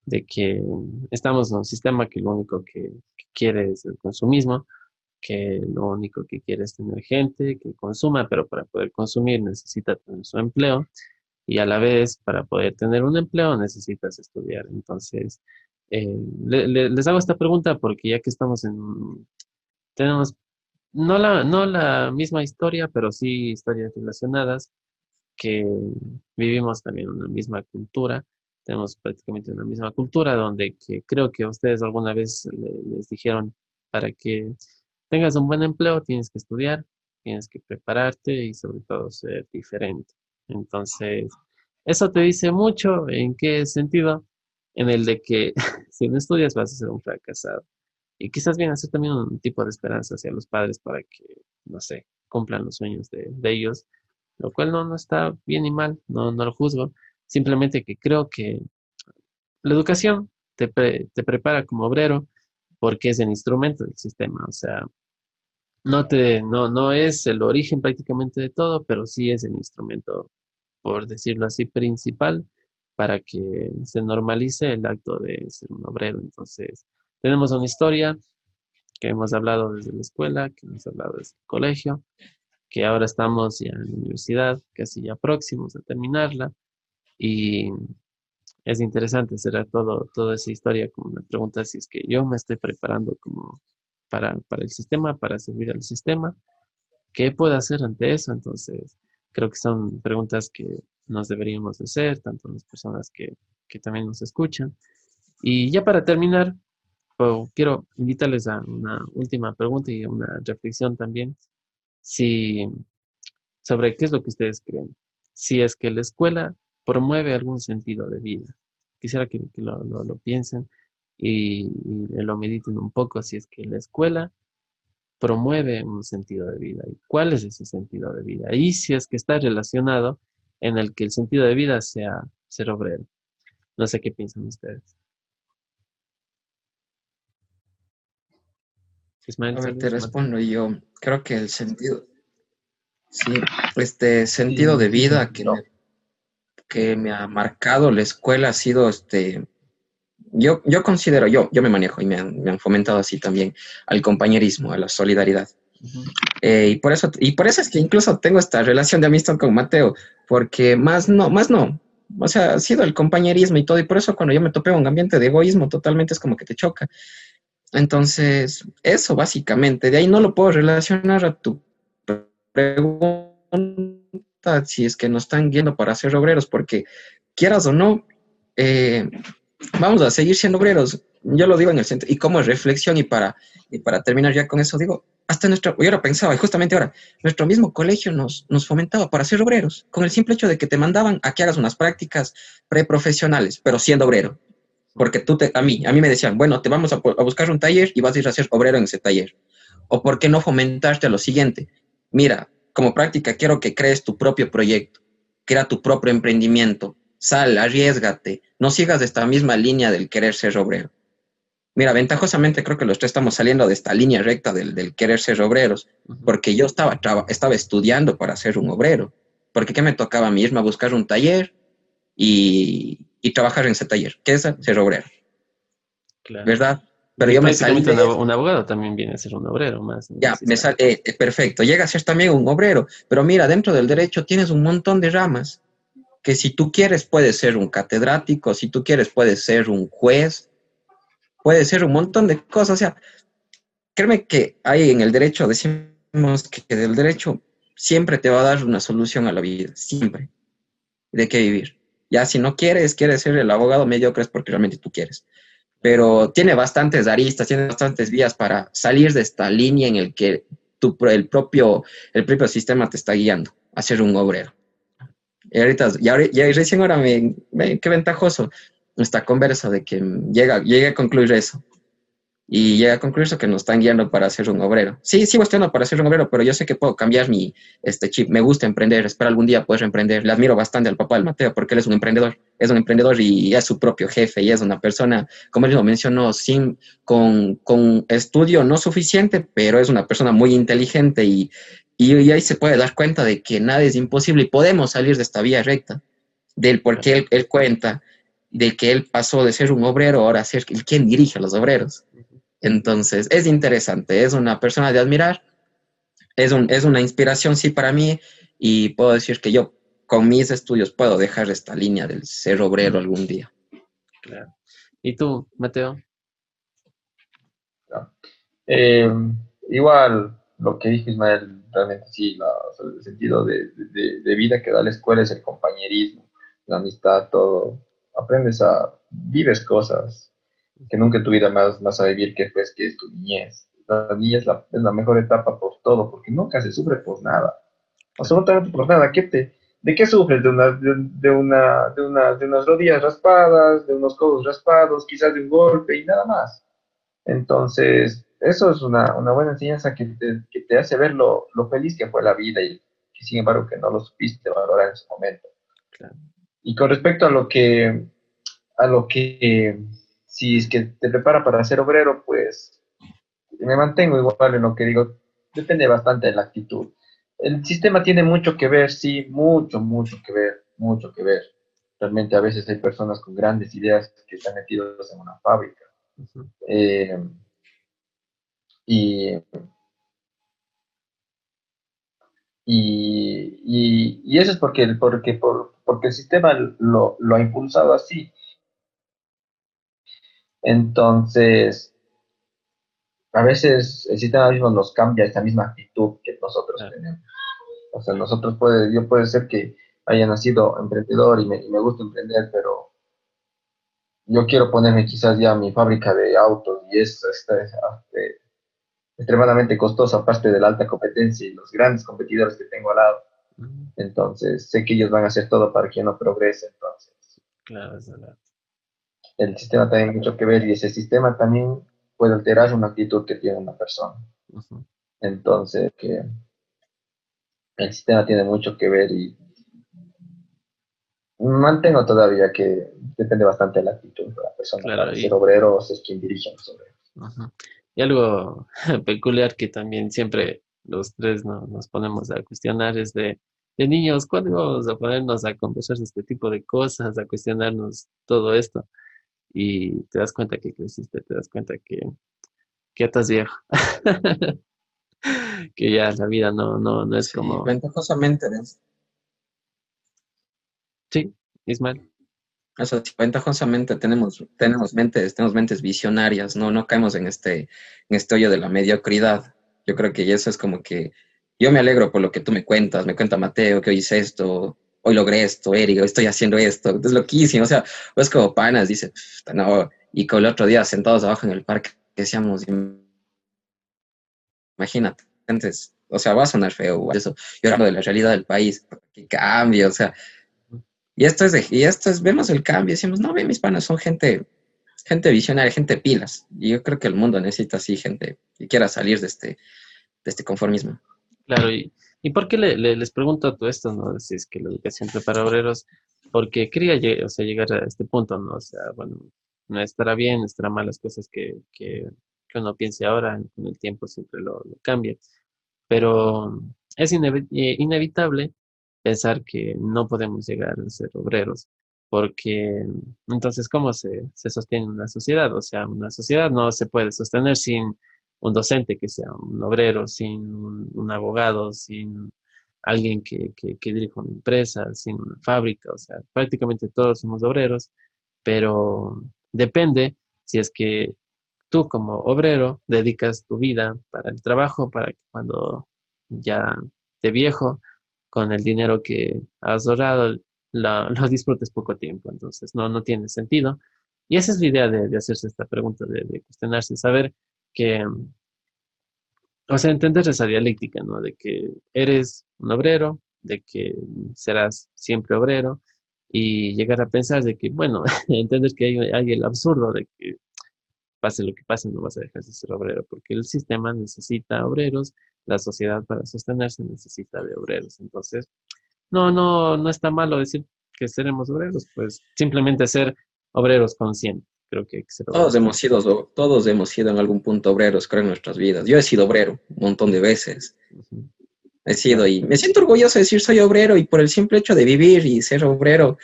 De que estamos en un sistema que lo único que quiere es el consumismo que lo único que quiere es tener gente que consuma, pero para poder consumir necesita tener su empleo y a la vez para poder tener un empleo necesitas estudiar. Entonces, eh, les hago esta pregunta porque ya que estamos en, tenemos no la, no la misma historia, pero sí historias relacionadas, que vivimos también una misma cultura, tenemos prácticamente una misma cultura donde que creo que ustedes alguna vez les dijeron para que tengas un buen empleo, tienes que estudiar, tienes que prepararte y sobre todo ser diferente. Entonces, eso te dice mucho en qué sentido, en el de que si no estudias vas a ser un fracasado. Y quizás viene a ser también un tipo de esperanza hacia los padres para que, no sé, cumplan los sueños de, ellos, lo cual no, no está bien ni mal, no, no lo juzgo, simplemente que creo que la educación te, te prepara como obrero, porque es el instrumento del sistema, o sea, no, te, no, no es el origen prácticamente de todo, pero sí es el instrumento, por decirlo así, principal para que se normalice el acto de ser un obrero. Entonces, tenemos una historia que hemos hablado desde la escuela, que hemos hablado desde el colegio, que ahora estamos ya en la universidad, casi ya próximos a terminarla, y es interesante, será todo, toda esa historia como una pregunta si es que yo me estoy preparando como para, el sistema, para servir al sistema. ¿Qué puedo hacer ante eso? Entonces, creo que son preguntas que nos deberíamos hacer, tanto las personas que, también nos escuchan. Y ya para terminar, quiero invitarles a una última pregunta y una reflexión también. Si, sobre qué es lo que ustedes creen. Si es que la escuela promueve algún sentido de vida. Quisiera que, lo, piensen y, lo mediten un poco. Si es que la escuela promueve un sentido de vida. ¿Y cuál es ese sentido de vida? Y si es que está relacionado en el que el sentido de vida sea ser obrero. No sé qué piensan ustedes. te respondo yo. Creo que el sentido, sí, este sentido de vida que me, que me ha marcado la escuela ha sido este. Yo, yo considero, yo, yo me manejo y me han, fomentado así también al compañerismo, a la solidaridad. Eh, y, por eso, y por eso es que incluso tengo esta relación de amistad con Mateo, porque más no, más no, o sea, ha sido el compañerismo y todo, y por eso cuando yo me topé un ambiente de egoísmo totalmente es como que te choca. Entonces, eso básicamente, de ahí no lo puedo relacionar a tu pregunta si es que nos están guiando para ser obreros, porque quieras o no, eh, vamos a seguir siendo obreros. Yo lo digo en el centro, y como reflexión, y para, y para terminar ya con eso, digo, hasta nuestro, yo ahora pensaba, y justamente ahora, nuestro mismo colegio nos, nos fomentaba para ser obreros, con el simple hecho de que te mandaban a que hagas unas prácticas preprofesionales, pero siendo obrero. Porque tú, te, a mí, a mí me decían, bueno, te vamos a, a, buscar un taller y vas a ir a ser obrero en ese taller. O por qué no fomentarte a lo siguiente. Mira, como práctica quiero que crees tu propio proyecto, crea tu propio emprendimiento, sal, arriesgate, no sigas esta misma línea del querer ser obrero. Mira, ventajosamente creo que los tres estamos saliendo de esta línea recta del, querer ser obreros, porque yo estaba, estaba estudiando para ser un obrero. Porque ¿qué me tocaba a mí? Irme a buscar un taller y, trabajar en ese taller. ¿Qué es ser obrero? ¿Verdad? Pero yo me salí Un abogado también viene a ser un obrero más. Ya, me sale, eh, perfecto. Llega a ser también un obrero. Pero mira, dentro del derecho tienes un montón de ramas que si tú quieres puedes ser un catedrático, si tú quieres puedes ser un juez, puede ser un montón de cosas. O sea, créeme que hay en el derecho, decimos que el derecho siempre te va a dar una solución a la vida, siempre, de qué vivir. Ya si no quieres, quieres ser el abogado mediocre es porque realmente tú quieres. Pero tiene bastantes aristas, tiene bastantes vías para salir de esta línea en el que tu, el, propio, el propio sistema te está guiando a ser un obrero. Y ahorita, y, recién ahora me, qué ventajoso esta conversa de que llega, a concluir eso. Y llega a concluir eso que nos están guiando para ser un obrero. Sí, sigo estudiando para ser un obrero, pero yo sé que puedo cambiar mi este chip. Me gusta emprender, espero algún día poder emprender. Le admiro bastante al papá del Mateo porque él es un emprendedor. Es un emprendedor y es su propio jefe y es una persona, como él lo mencionó, sin, con, con estudio no suficiente, pero es una persona muy inteligente y, y, ahí se puede dar cuenta de que nada es imposible y podemos salir de esta vía recta, del por qué él, él cuenta de que él pasó de ser un obrero ahora a ser el quien dirige a los obreros. Entonces, es interesante, es una persona de admirar, es, un, es una inspiración, sí, para mí, y puedo decir que yo con mis estudios puedo dejar esta línea del ser obrero algún día. Claro. ¿Y tú, Mateo? Eh, igual, lo que dijo Ismael, realmente sí, el sentido de, de, vida que da la escuela es el compañerismo, la amistad, todo, aprendes a, vives cosas que nunca en tu vida más vas a vivir que pues que es tu niñez. La niñez es la, es la mejor etapa por todo, porque nunca se sufre por nada, absolutamente por nada. ¿Qué te, ¿De qué sufres? De, una, de, una, de, una, de unas rodillas raspadas, de unos codos raspados, quizás de un golpe y nada más. Entonces, eso es una, una buena enseñanza que te, que te hace ver lo, lo, feliz que fue la vida y que sin embargo que no lo supiste valorar en ese momento. Claro. Y con respecto a lo que, a lo que, si es que te prepara para ser obrero, pues me mantengo igual en lo que digo, depende bastante de la actitud. El sistema tiene mucho que ver, sí, mucho, mucho que ver, mucho que ver. Realmente a veces hay personas con grandes ideas que están metidos en una fábrica. Eh, y y, y, eso es porque, porque, por, porque el sistema lo, lo ha impulsado así. Entonces, a veces el sistema mismo nos cambia esta misma actitud que nosotros tenemos. O sea, nosotros puede, yo puede ser que haya nacido emprendedor y me, y me gusta emprender, pero yo quiero ponerme quizás ya mi fábrica de autos y es este, este, extremadamente costosa, aparte de la alta competencia y los grandes competidores que tengo al lado. Entonces, sé que ellos van a hacer todo para que no progrese. Entonces, claro, es verdad. El sistema tiene mucho que ver y ese sistema también puede alterar una actitud que tiene una persona. Entonces, que el sistema tiene mucho que ver y mantengo todavía que depende bastante de la actitud de la persona. Claro, ser obrero es quien dirige a los obreros. Y algo peculiar que también siempre los tres nos ponemos a cuestionar es de, de niños, ¿cuándo vamos a ponernos a conversar de este tipo de cosas, a cuestionarnos todo esto? Y te das cuenta que creciste, te das cuenta que, que ya estás viejo. que ya la vida no, no, no es como... Ventajosamente, ¿ves? Sí, Ismael. Eso, ventajosamente tenemos, tenemos mentes, tenemos mentes visionarias, no, no caemos en este, en este hoyo de la mediocridad. Yo creo que eso es como que yo me alegro por lo que tú me cuentas, me cuenta Mateo que hoy hice esto, hoy logré esto, Eric, hoy estoy haciendo esto, es loquísimo, o sea, pues como panas, dice, no, y con el otro día sentados abajo en el parque decíamos, imagínate, antes, o sea, va a sonar feo, eso, yo hablo de la realidad del país, que cambie, o sea, y esto es, de, y esto es, vemos el cambio, decimos, no, ve, mis panas son gente, gente visionaria, gente pilas. Y yo creo que el mundo necesita así gente que quiera salir de este, de este conformismo. Claro, y, ¿y por qué le, les pregunto todo esto, no? Si es que la educación prepara obreros, porque quería o sea, llegar a este punto, ¿no? O sea, bueno, no estará bien, estará mal las cosas que, que, que uno piense ahora, con el tiempo siempre lo, lo cambia. Pero es eh, inevitable pensar que no podemos llegar a ser obreros, porque entonces, ¿cómo se, se sostiene una sociedad? O sea, una sociedad no se puede sostener sin un docente que sea un obrero, sin un, abogado, sin alguien que, que, dirija una empresa, sin una fábrica, o sea, prácticamente todos somos obreros, pero depende si es que tú como obrero dedicas tu vida para el trabajo, para que cuando ya de viejo con el dinero que has ahorrado lo disfrutes poco tiempo. Entonces, no, no tiene sentido. Y esa es la idea de, hacerse esta pregunta, de, cuestionarse, saber o sea, entender esa dialéctica, ¿no? De que eres un obrero, de que serás siempre obrero, y llegar a pensar de que, bueno, entender que hay, hay, el absurdo de que pase lo que pase, no vas a dejar de ser obrero, porque el sistema necesita obreros la sociedad para sostenerse necesita de obreros. Entonces, no, no, no está malo decir que seremos obreros, pues simplemente ser obreros conscientes. Creo que, todos hemos sido, todos hemos sido en algún punto obreros, creo, en nuestras vidas. Yo he sido obrero un montón de veces. He sido y me siento orgulloso de decir soy obrero y por el simple hecho de vivir y ser obrero,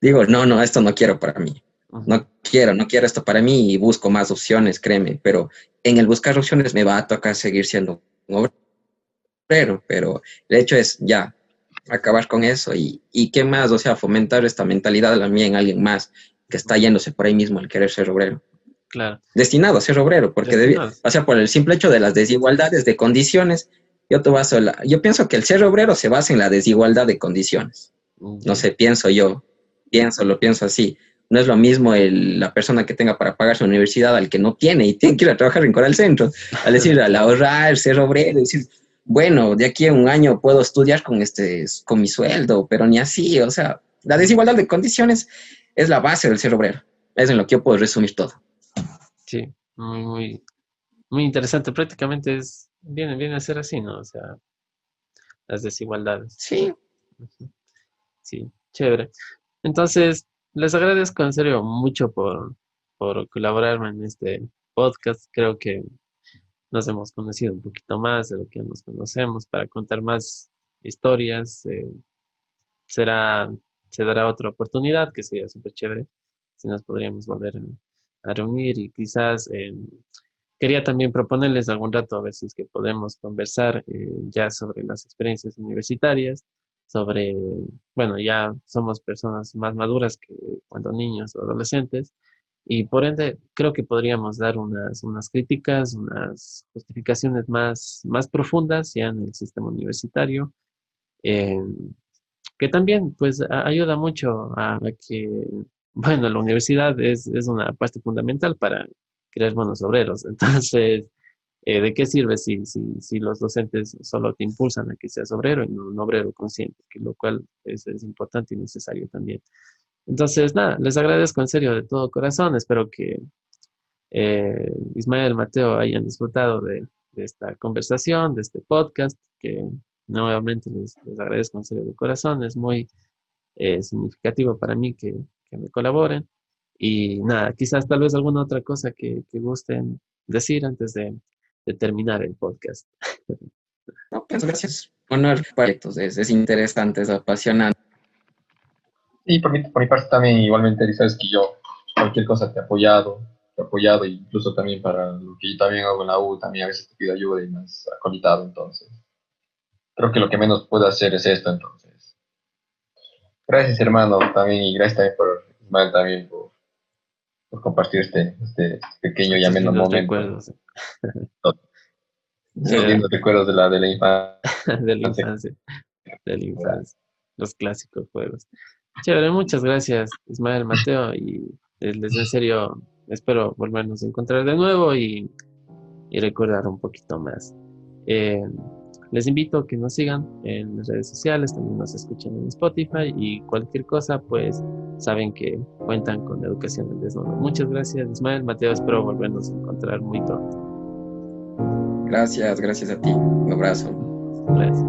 digo, no, no, esto no quiero para mí. No quiero, no quiero esto para mí y busco más opciones, créeme, pero en el buscar opciones me va a tocar seguir siendo obrero, pero el hecho es ya acabar con eso y, y qué más, o sea, fomentar esta mentalidad mía en alguien más que está yéndose por ahí mismo al querer ser obrero. Claro. Destinado a ser obrero, porque o sea, por el simple hecho de las desigualdades de condiciones, yo te baso la, yo pienso que el ser obrero se basa en la desigualdad de condiciones. No sé, pienso yo, pienso, lo pienso así. No es lo mismo el, la persona que tenga para pagar su universidad al que no tiene y tiene que ir a trabajar en Coral Centro. Al decir, al ahorrar, ser obrero, decir, bueno, de aquí a un año puedo estudiar con, este, con mi sueldo, pero ni así. O sea, la desigualdad de condiciones es la base del ser obrero. Es en lo que yo puedo resumir todo. Sí, muy, muy, muy interesante. Prácticamente es, viene, viene a ser así, ¿no? O sea, las desigualdades. Sí. Sí, chévere. Entonces, les agradezco en serio mucho por, por colaborarme en este podcast. Creo que nos hemos conocido un poquito más de lo que nos conocemos para contar más historias. Eh, será, se dará otra oportunidad que sería súper chévere si nos podríamos volver a, reunir y quizás eh, quería también proponerles algún rato a ver si es que podemos conversar eh, ya sobre las experiencias universitarias sobre, bueno, ya somos personas más maduras que cuando niños o adolescentes, y por ende creo que podríamos dar unas, unas críticas, unas justificaciones más, más profundas ya en el sistema universitario, eh, que también pues ayuda mucho a, que bueno, la universidad es, es una parte fundamental para crear buenos obreros. Entonces, eh, ¿de qué sirve si, si, si, los docentes solo te impulsan a que seas obrero y no un obrero consciente? Que lo cual es, es importante y necesario también. Entonces, nada, les agradezco en serio de todo corazón. Espero que eh, Ismael, Mateo hayan disfrutado de, de, esta conversación, de este podcast, que nuevamente les, les, agradezco en serio de corazón. Es muy eh, significativo para mí que, que, me colaboren. Y nada, quizás tal vez alguna otra cosa que, que gusten decir antes de, de, terminar el podcast. No, pues gracias. Bueno, proyectos es, es interesante, es apasionante. Y por mi, por mi parte también, igualmente, sabes que yo cualquier cosa te he apoyado, te he apoyado, incluso también para lo que yo también hago en la U, también a veces te pido ayuda y me has acolitado, entonces. Creo que lo que menos puedo hacer es esto, entonces. Gracias, hermano, también, y gracias también por, Ismael, también por, por compartir este, este pequeño y ameno momento. Recuerdos. Los lindos recuerdos de la, de la infancia. de la infancia. De la infancia. Los clásicos juegos. Chévere, muchas gracias, Ismael Mateo, y les en serio espero volvernos a encontrar de nuevo y, y recordar un poquito más. Eh, les invito a que nos sigan en las redes sociales, también nos escuchen en Spotify y cualquier cosa, pues saben que cuentan con la educación del desnudo. Muchas gracias, Ismael, Mateo, espero volvernos a encontrar muy pronto. Gracias, gracias a ti. Un abrazo. Gracias.